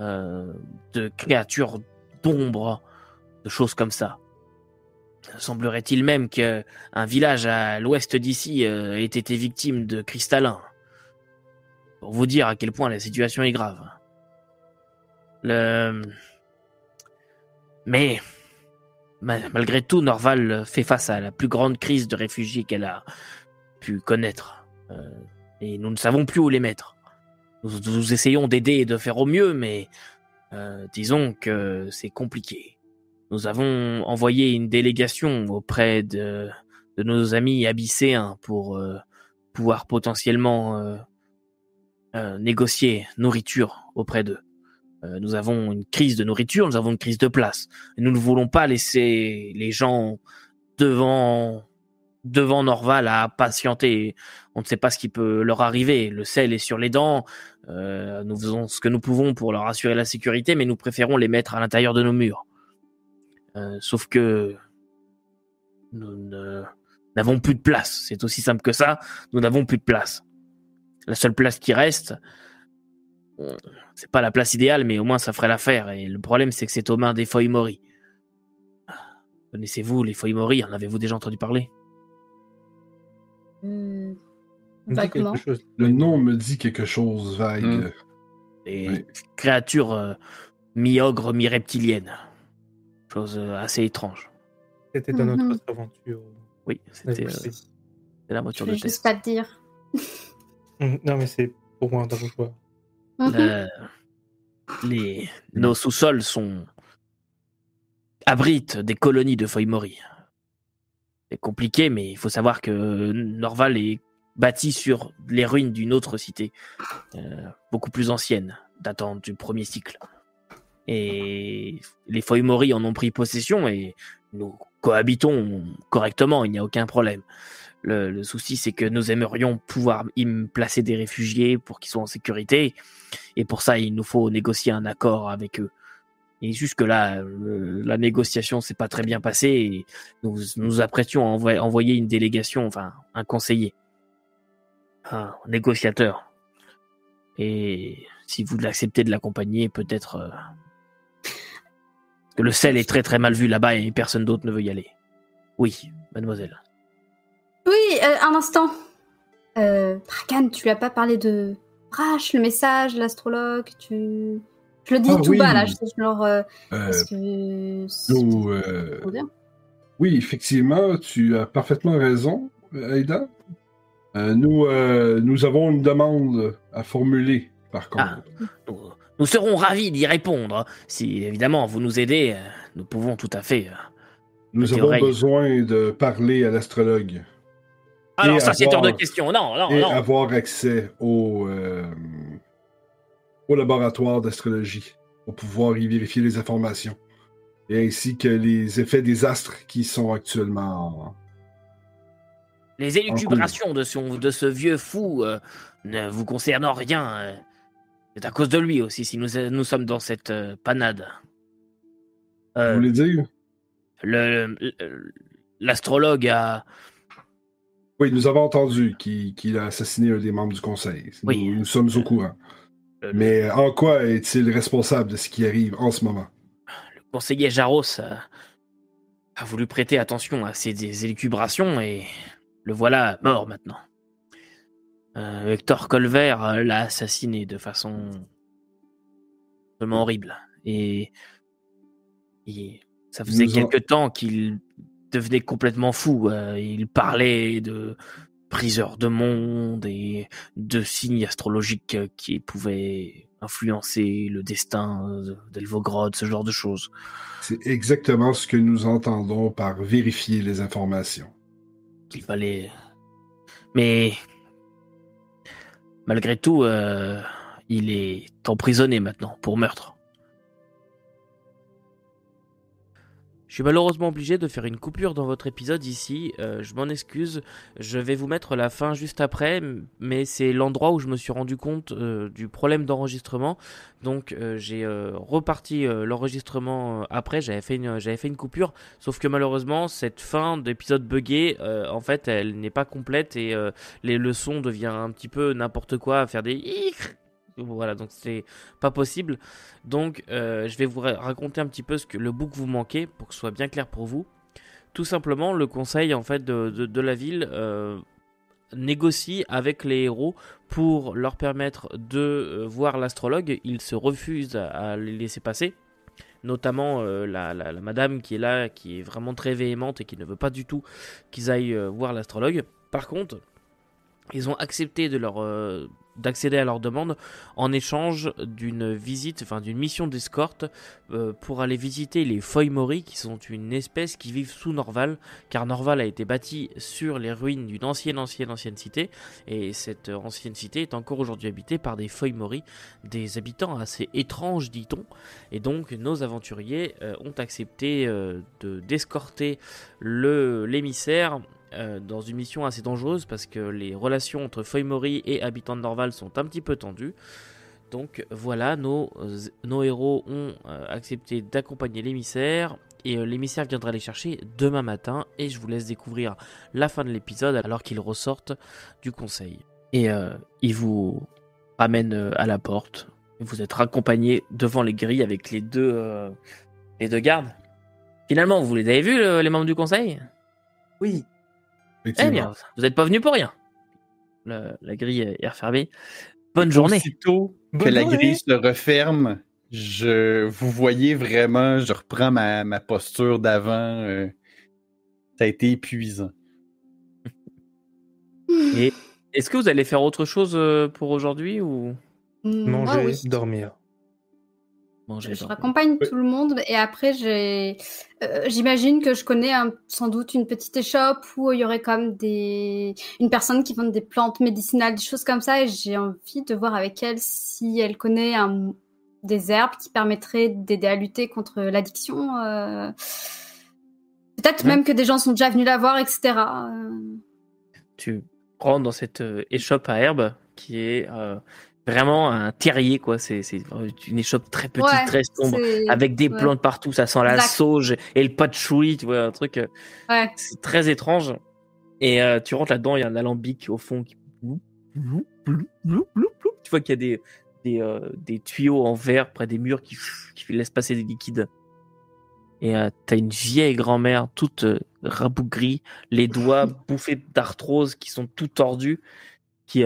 euh, de créatures d'ombre, de choses comme ça. Semblerait-il même qu'un village à l'ouest d'ici ait été victime de cristallins. Pour vous dire à quel point la situation est grave. Le... Mais, ma- malgré tout, Norval fait face à la plus grande crise de réfugiés qu'elle a pu connaître. Euh, et nous ne savons plus où les mettre. Nous, essayons d'aider et de faire au mieux, mais euh, disons que c'est compliqué. Nous avons envoyé une délégation auprès de, nos amis abysséens pour euh, pouvoir potentiellement négocier nourriture auprès d'eux. Euh, nous avons une crise de nourriture, nous avons une crise de place. Et nous ne voulons pas laisser les gens devant devant Norval à patienter. On ne sait pas ce qui peut leur arriver. Le sel est sur les dents. Euh, nous faisons ce que nous pouvons pour leur assurer la sécurité, mais nous préférons les mettre à l'intérieur de nos murs. Euh, sauf que nous n'avons plus de place. C'est aussi simple que ça. Nous n'avons plus de place. La seule place qui reste, c'est pas la place idéale, mais au moins ça ferait l'affaire. Et le problème, c'est que c'est aux mains des Foimori. Connaissez-vous les Foimori En avez-vous déjà entendu parler? Chose. Le nom me dit quelque chose vague. Hmm. Des Oui. créatures euh, mi-ogre, mi-reptiliennes. Chose euh, assez étrange. C'était dans Mhm. notre aventure. Oui, c'était euh, la Je voiture de test. pas te dire. Mm, Non, mais c'est pour moi dans vos choix. Mhm. Euh, les, nos sous-sols sont abritent des colonies de Foimori. C'est compliqué, mais il faut savoir que Norval est bâti sur les ruines d'une autre cité, euh, beaucoup plus ancienne, datant du premier cycle. Et les Foimori en ont pris possession et nous cohabitons correctement, il n'y a aucun problème. Le, le souci, c'est que nous aimerions pouvoir y placer des réfugiés pour qu'ils soient en sécurité. Et pour ça, il nous faut négocier un accord avec eux. Et jusque-là, euh, la négociation s'est pas très bien passée. Nous nous apprêtions à envoyer, une délégation, enfin, un conseiller, un négociateur. Et si vous l'acceptez de l'accompagner, peut-être euh, que le sel est très très mal vu là-bas et personne d'autre ne veut y aller. Oui, mademoiselle. Oui, euh, un instant. Euh, Bragan, tu lui as pas parlé de Brash, le message, l'astrologue, tu... Je le dis Ah tout oui. bas, là, je sais genre... euh, Euh, parce que... nous, euh, trop bien. oui, effectivement, tu as parfaitement raison, Aida. Euh, nous, euh, nous avons une demande à formuler, par contre. Ah. Nous, nous serons ravis d'y répondre. Si évidemment vous nous aidez, nous pouvons tout à fait. nous avons oreille. besoin de parler à l'astrologue Ah non, Et ça c'est hors avoir- de question. Non, non, et non. avoir accès au, euh, au laboratoire d'astrologie pour pouvoir y vérifier les informations. Et ainsi que les effets des astres qui sont actuellement. Les élucubrations de, son, de ce vieux fou euh, ne vous concernent en rien. euh. C'est à cause de lui aussi si nous, nous sommes dans cette panade. Vous voulez dire? L'astrologue a. Oui, nous avons entendu qu'il a assassiné un des membres du conseil. Nous, Oui. nous sommes au courant. le- Mais en quoi est-il responsable de ce qui arrive en ce moment? Le conseiller Jaros a, a voulu prêter attention à ces des élucubrations et le voilà mort maintenant. euh, Hector Colver euh, l'a assassiné de façon vraiment horrible. Et, et ça faisait Nous en- quelque temps qu'il devenait complètement fou. euh, il parlait de priseurs de monde et de signes astrologiques euh, qui pouvaient influencer le destin euh, d'Elvogrod, ce genre de choses. C'est exactement ce que nous entendons par vérifier les informations. qu'il fallait. Mais malgré tout, euh, il est emprisonné maintenant pour meurtre. Je suis malheureusement obligé de faire une coupure dans votre épisode ici. euh, je m'en excuse. Je vais vous mettre la fin juste après, mais c'est l'endroit où je me suis rendu compte euh, du problème d'enregistrement. Donc euh, j'ai euh, reparti euh, l'enregistrement après. J'avais fait une, j'avais fait une coupure. Sauf que malheureusement, cette fin d'épisode buggé, en fait, elle n'est pas complète et les, le son devient un petit peu n'importe quoi, à faire des voilà, donc c'est pas possible. Donc euh, je vais vous raconter un petit peu ce que le book vous manquait pour que ce soit bien clair pour vous. Tout simplement, le conseil en fait de, la ville euh, négocie avec les héros pour leur permettre de euh, voir l'astrologue. Ils se refusent à, les laisser passer. Notamment la, madame qui est là, qui est vraiment très véhémente et qui ne veut pas du tout qu'ils aillent voir l'astrologue. Par contre, ils ont accepté de leur d'accéder à leur demande en échange d'une visite, enfin d'une mission d'escorte euh, pour aller visiter les Foimori, qui sont une espèce qui vivent sous Norval, car Norval a été bâti sur les ruines d'une ancienne, ancienne, ancienne cité, et cette euh, ancienne cité est encore aujourd'hui habitée par des Foimori, des habitants assez étranges, dit-on, et donc nos aventuriers euh, ont accepté de d'escorter l'émissaire euh, dans une mission assez dangereuse parce que les relations entre Foimori et habitants de Norval sont un petit peu tendues. Donc voilà, nos, euh, nos héros ont euh, accepté d'accompagner l'émissaire et l'émissaire viendra les chercher demain matin et je vous laisse découvrir la fin de l'épisode alors qu'ils ressortent du conseil. Et ils vous ramènent euh, à la porte. Vous êtes raccompagnés devant les grilles avec les deux, les deux gardes. Finalement, vous les avez vus, le- les membres du conseil? Oui. Eh bien, vous n'êtes pas venu pour rien. Le- la grille est refermée. Bonne journée. Aussitôt que la grille se referme, je vous voyez vraiment, je reprends ma, ma posture d'avant. euh, ça a été épuisant. Et est-ce que vous allez faire autre chose euh, pour aujourd'hui ou? Mm, Manger, oui. dormir. Manger Je dans- raccompagne tout le monde et après j'ai, euh, j'imagine que je connais un- sans doute une petite échoppe où il y aurait comme des, une personne qui vend des plantes médicinales, des choses comme ça et j'ai envie de voir avec elle si elle connaît un, des herbes qui permettraient d'aider à lutter contre l'addiction. euh, Peut-être Ouais. même que des gens sont déjà venus la voir, etc. euh. Tu rentres dans cette euh, échoppe à herbe qui est euh, vraiment un terrier quoi. C'est c'est une échoppe très petite, Ouais, très sombre, avec des ouais. plantes partout. Ça sent la Exact. sauge et le patchouli, tu vois un truc. euh, Ouais. C'est très étrange. Et euh, tu rentres là-dedans, il y a un alambic au fond qui. Tu vois qu'il y a des, des, euh, des tuyaux en verre près des murs qui, qui laissent passer des liquides. Et euh, t'as une vieille grand-mère toute rabougrie, les doigts bouffés d'arthrose qui sont tout tordus, qui,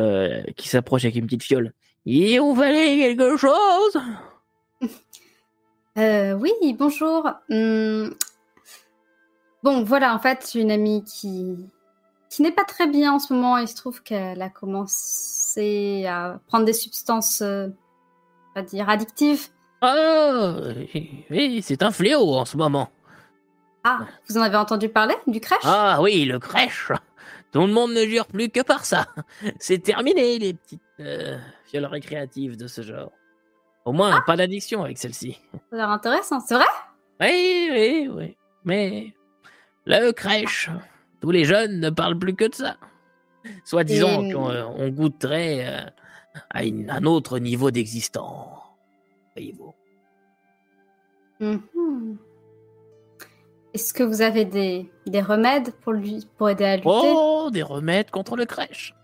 qui s'approche avec une petite fiole. Et on valait quelque chose? Euh, oui, bonjour. Hum, Bon, voilà, en fait, une amie qui, qui n'est pas très bien en ce moment. Il se trouve qu'elle a commencé à prendre des substances, euh, on va dire, addictives. Ah, oui, c'est un fléau en ce moment. Ah, vous en avez entendu parler? Du crèche? Ah oui, le crèche. Tout le monde ne jure plus que par ça. C'est terminé, les petites euh, fioles récréatives de ce genre. Au moins, pas d'addiction avec celle-ci. Ça a l'air intéressant, c'est vrai? Oui, oui, oui. Mais le crèche, tous les jeunes ne parlent plus que de ça. Soit disant Et- qu'on euh, goûterait euh, à une- un autre niveau d'existence. Voyez-vous. Mhm. Est-ce que vous avez des, des remèdes pour, lui, pour aider à lutter? Oh, des remèdes contre le crèche.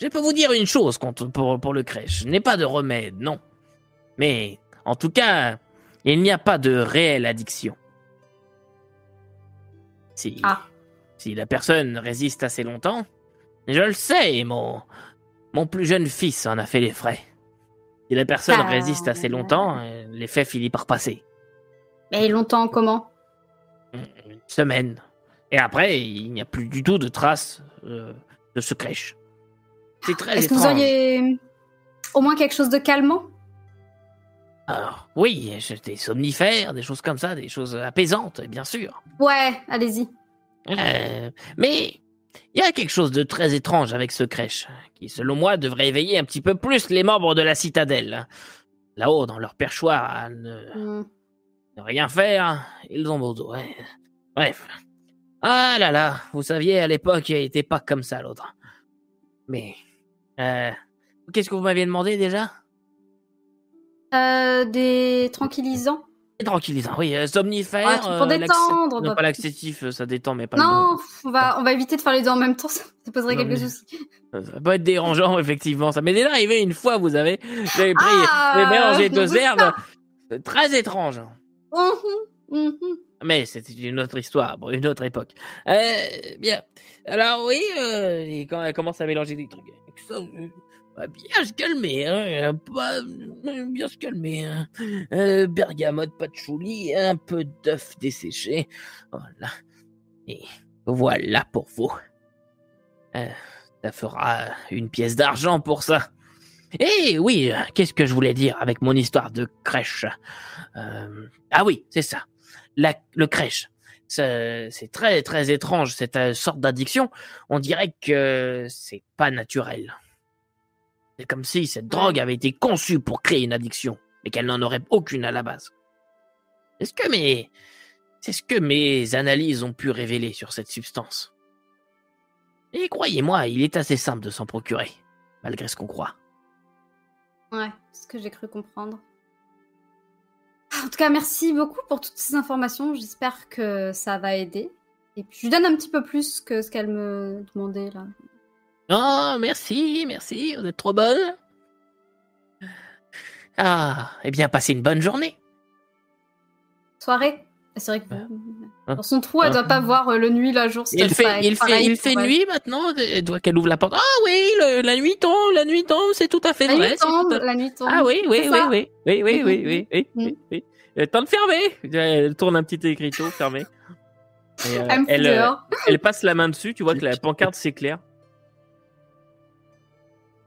Je peux vous dire une chose contre, pour, pour le crèche. Je n'ai pas de remède, non. Mais, en tout cas, il n'y a pas de réelle addiction. Si, Ah. si la personne résiste assez longtemps, je le sais, mon, Mon plus jeune fils en a fait les frais. Si la personne Ah. résiste assez longtemps, euh, l'effet finit par passer. Mais longtemps comment? Une semaine. Et après, il n'y a plus du tout de traces euh, de ce crèche. C'est très Est-ce que vous auriez au moins quelque chose de calmant? Alors, oui, j'ai des somnifères, des choses comme ça, des choses apaisantes, bien sûr. Ouais, allez-y. Euh, mais il y a quelque chose de très étrange avec ce crèche, qui, selon moi, devrait éveiller un petit peu plus les membres de la citadelle. Là-haut, dans leur perchoir, à ne, Hmm. Ne rien faire, ils ont beau dos. ouais. Bref. Ah là là, vous saviez, à l'époque, il n'était pas comme ça, l'autre. Mais... euh, Qu'est-ce que vous m'aviez demandé déjà? Euh, des tranquillisants Tranquillisant, oui, euh, somnifère. Ouais, pour détendre, Non, pas laxatif, ça détend, mais pas Non, on va, on va éviter de faire les deux en même temps, ça, ça poserait Non, quelques soucis. Ça peut être dérangeant, effectivement. Ça m'est déjà arrivé une fois, vous avez. J'avais pris. Ah, j'ai mélangé deux herbes. Très étrange. Mhm, mhm. Mais c'était une autre histoire, une autre époque. Euh, bien. Alors, oui, euh, et quand elle commence à mélanger des trucs. ça, euh, va bien se calmer, hein. Pas, euh, bien se calmer. Hein. Euh, bergamote, patchouli, un peu d'œuf desséché. Voilà. Et voilà pour vous. Euh, ça fera une pièce d'argent pour ça. Eh oui, qu'est-ce que je voulais dire avec mon histoire de crèche? Euh, Ah oui, c'est ça. Le crèche. C'est très très étrange cette euh, sorte d'addiction. On dirait que c'est pas naturel. C'est comme si cette drogue avait été conçue pour créer une addiction, mais qu'elle n'en aurait aucune à la base. C'est ce que mes analyses ont pu révéler sur cette substance. Et croyez-moi, il est assez simple de s'en procurer, malgré ce qu'on croit. Ouais, c'est ce que j'ai cru comprendre. En tout cas, merci beaucoup pour toutes ces informations. J'espère que ça va aider. Et puis, je lui donne un petit peu plus que ce qu'elle me demandait là. Oh, merci, merci, vous êtes trop bonne. Ah, eh bien, passez une bonne journée. Soirée. C'est vrai que Hein dans son trou, elle doit pas voir euh, le nuit, la jour. Il fait, il fait, il fait nuit. maintenant. Elle doit qu'elle ouvre la porte. Ah oui, le- la nuit tombe, la nuit tombe, c'est tout à fait La vrai. nuit c'est tout tombe, à- la nuit tombe. Ah oui, oui, oui, oui, oui, oui, oui, Mhm. oui, oui, oui, Mhm. oui, fermer. Elle tourne un petit écriteau fermé. Et, euh, Elle euh, passe la main dessus. Tu vois que la pancarte s'éclaire.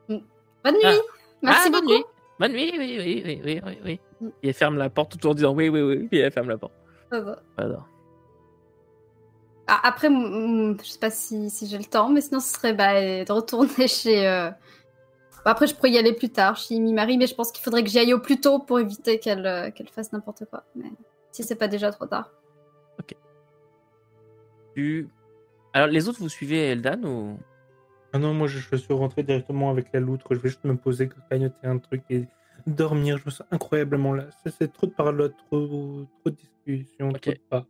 Bonne nuit. Ah. Merci ah, bonne beaucoup. nuit. Bonne nuit, oui, oui, oui, oui, oui, oui. Mm. Et elle ferme la porte tout en disant oui, oui, oui. Puis elle ferme la porte. Ça va. Voilà. Ah, après, je sais pas si, si j'ai le temps, mais sinon, ce serait bah, de retourner chez. euh, après, je pourrais y aller plus tard chez Mi-Marie, mais je pense qu'il faudrait que j'y aille au plus tôt pour éviter qu'elle euh, qu'elle fasse n'importe quoi. Mais si c'est pas déjà trop tard. Tu... Alors, les autres, vous suivez Eldan ou? Ah non, moi je, je suis rentré directement avec la loutre. Je vais juste me poser, cagnoter un truc et dormir. Je me sens incroyablement là. C'est- C'est trop de paroles, trop, trop de discussions, Ok. trop de pas.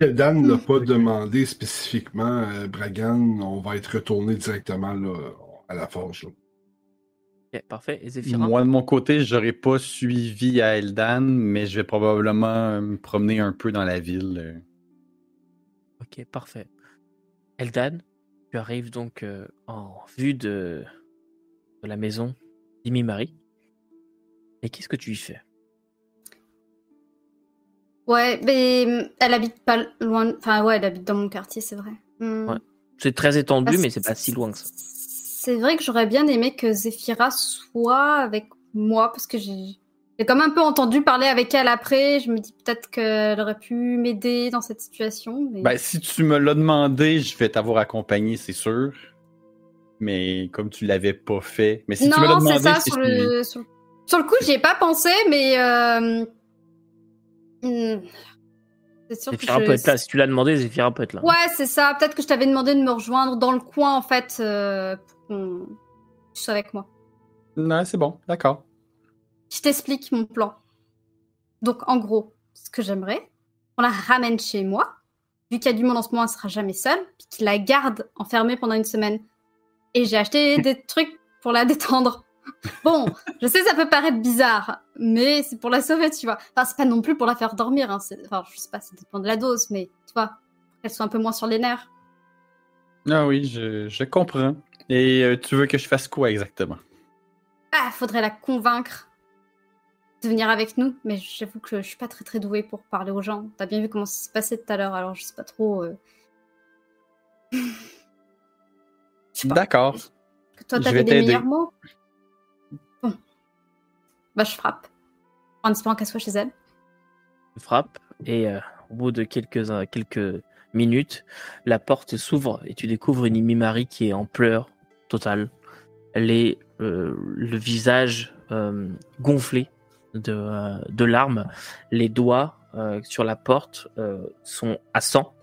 Dan n'a pas Ok. demandé spécifiquement, euh, Bragan, on va être retourné directement là, à la forge. là. Ok, parfait. Moi, de mon côté, j'aurais pas suivi à Eldan, mais je vais probablement me promener un peu dans la ville. euh. Ok, parfait. Eldan, tu arrives donc euh, en vue de, de la maison d'Imi Marie. Et qu'est-ce que tu y fais? Ouais, mais mm, elle habite pas loin. Enfin, ouais, elle habite dans mon quartier, c'est vrai. Ouais. C'est très étendu, Ah, mais c'est pas si loin que ça. C'est vrai que j'aurais bien aimé que Zephyra soit avec moi parce que j'ai j'ai comme un peu entendu parler avec elle après. Je me dis peut-être qu'elle aurait pu m'aider dans cette situation. Mais... Ben, si tu me l'as demandé, je vais t'avoir accompagné, c'est sûr. Mais comme tu l'avais pas fait. Mais si tu me l'as demandé, c'est ça. je t'ai Sur le, sur, sur le coup, j'y ai pas pensé, mais euh, hmm, c'est sûr que Zéphirin je- peut être là. Si tu l'as demandé, Zéphirin peut être là. Ouais, c'est ça. Peut-être que je t'avais demandé de me rejoindre dans le coin en fait euh, pour qu'on tu sois avec moi. Non, c'est bon, d'accord. Je t'explique mon plan. Donc, en gros, ce que j'aimerais, on la ramène chez moi. Vu qu'il y a du monde en ce moment, elle sera jamais seule. Puis qu'il la garde enfermée pendant une semaine. Et j'ai acheté des trucs pour la détendre. Bon, je sais, ça peut paraître bizarre, mais c'est pour la sauver, tu vois. Enfin, c'est pas non plus pour la faire dormir. Hein. Enfin, je sais pas, ça dépend de la dose, mais tu vois, qu'elle soit un peu moins sur les nerfs. Ah oui, je, je comprends. Et euh, tu veux que je fasse quoi exactement? Ah, faudrait la convaincre de venir avec nous, mais j'avoue que je suis pas très très douée pour parler aux gens. T'as bien vu comment ça s'est passé tout à l'heure, alors je sais pas trop. euh. D'accord. Que Toi, t'avais vais des meilleurs mots? Bah, je frappe. En espérant qu'elle soit chez elle. Tu frappes et euh, au bout de quelques, euh, quelques minutes, la porte s'ouvre et tu découvres une Mimari qui est en pleurs totale. Elle est euh, le visage gonflé de, larmes. Les doigts sur la porte sont à sang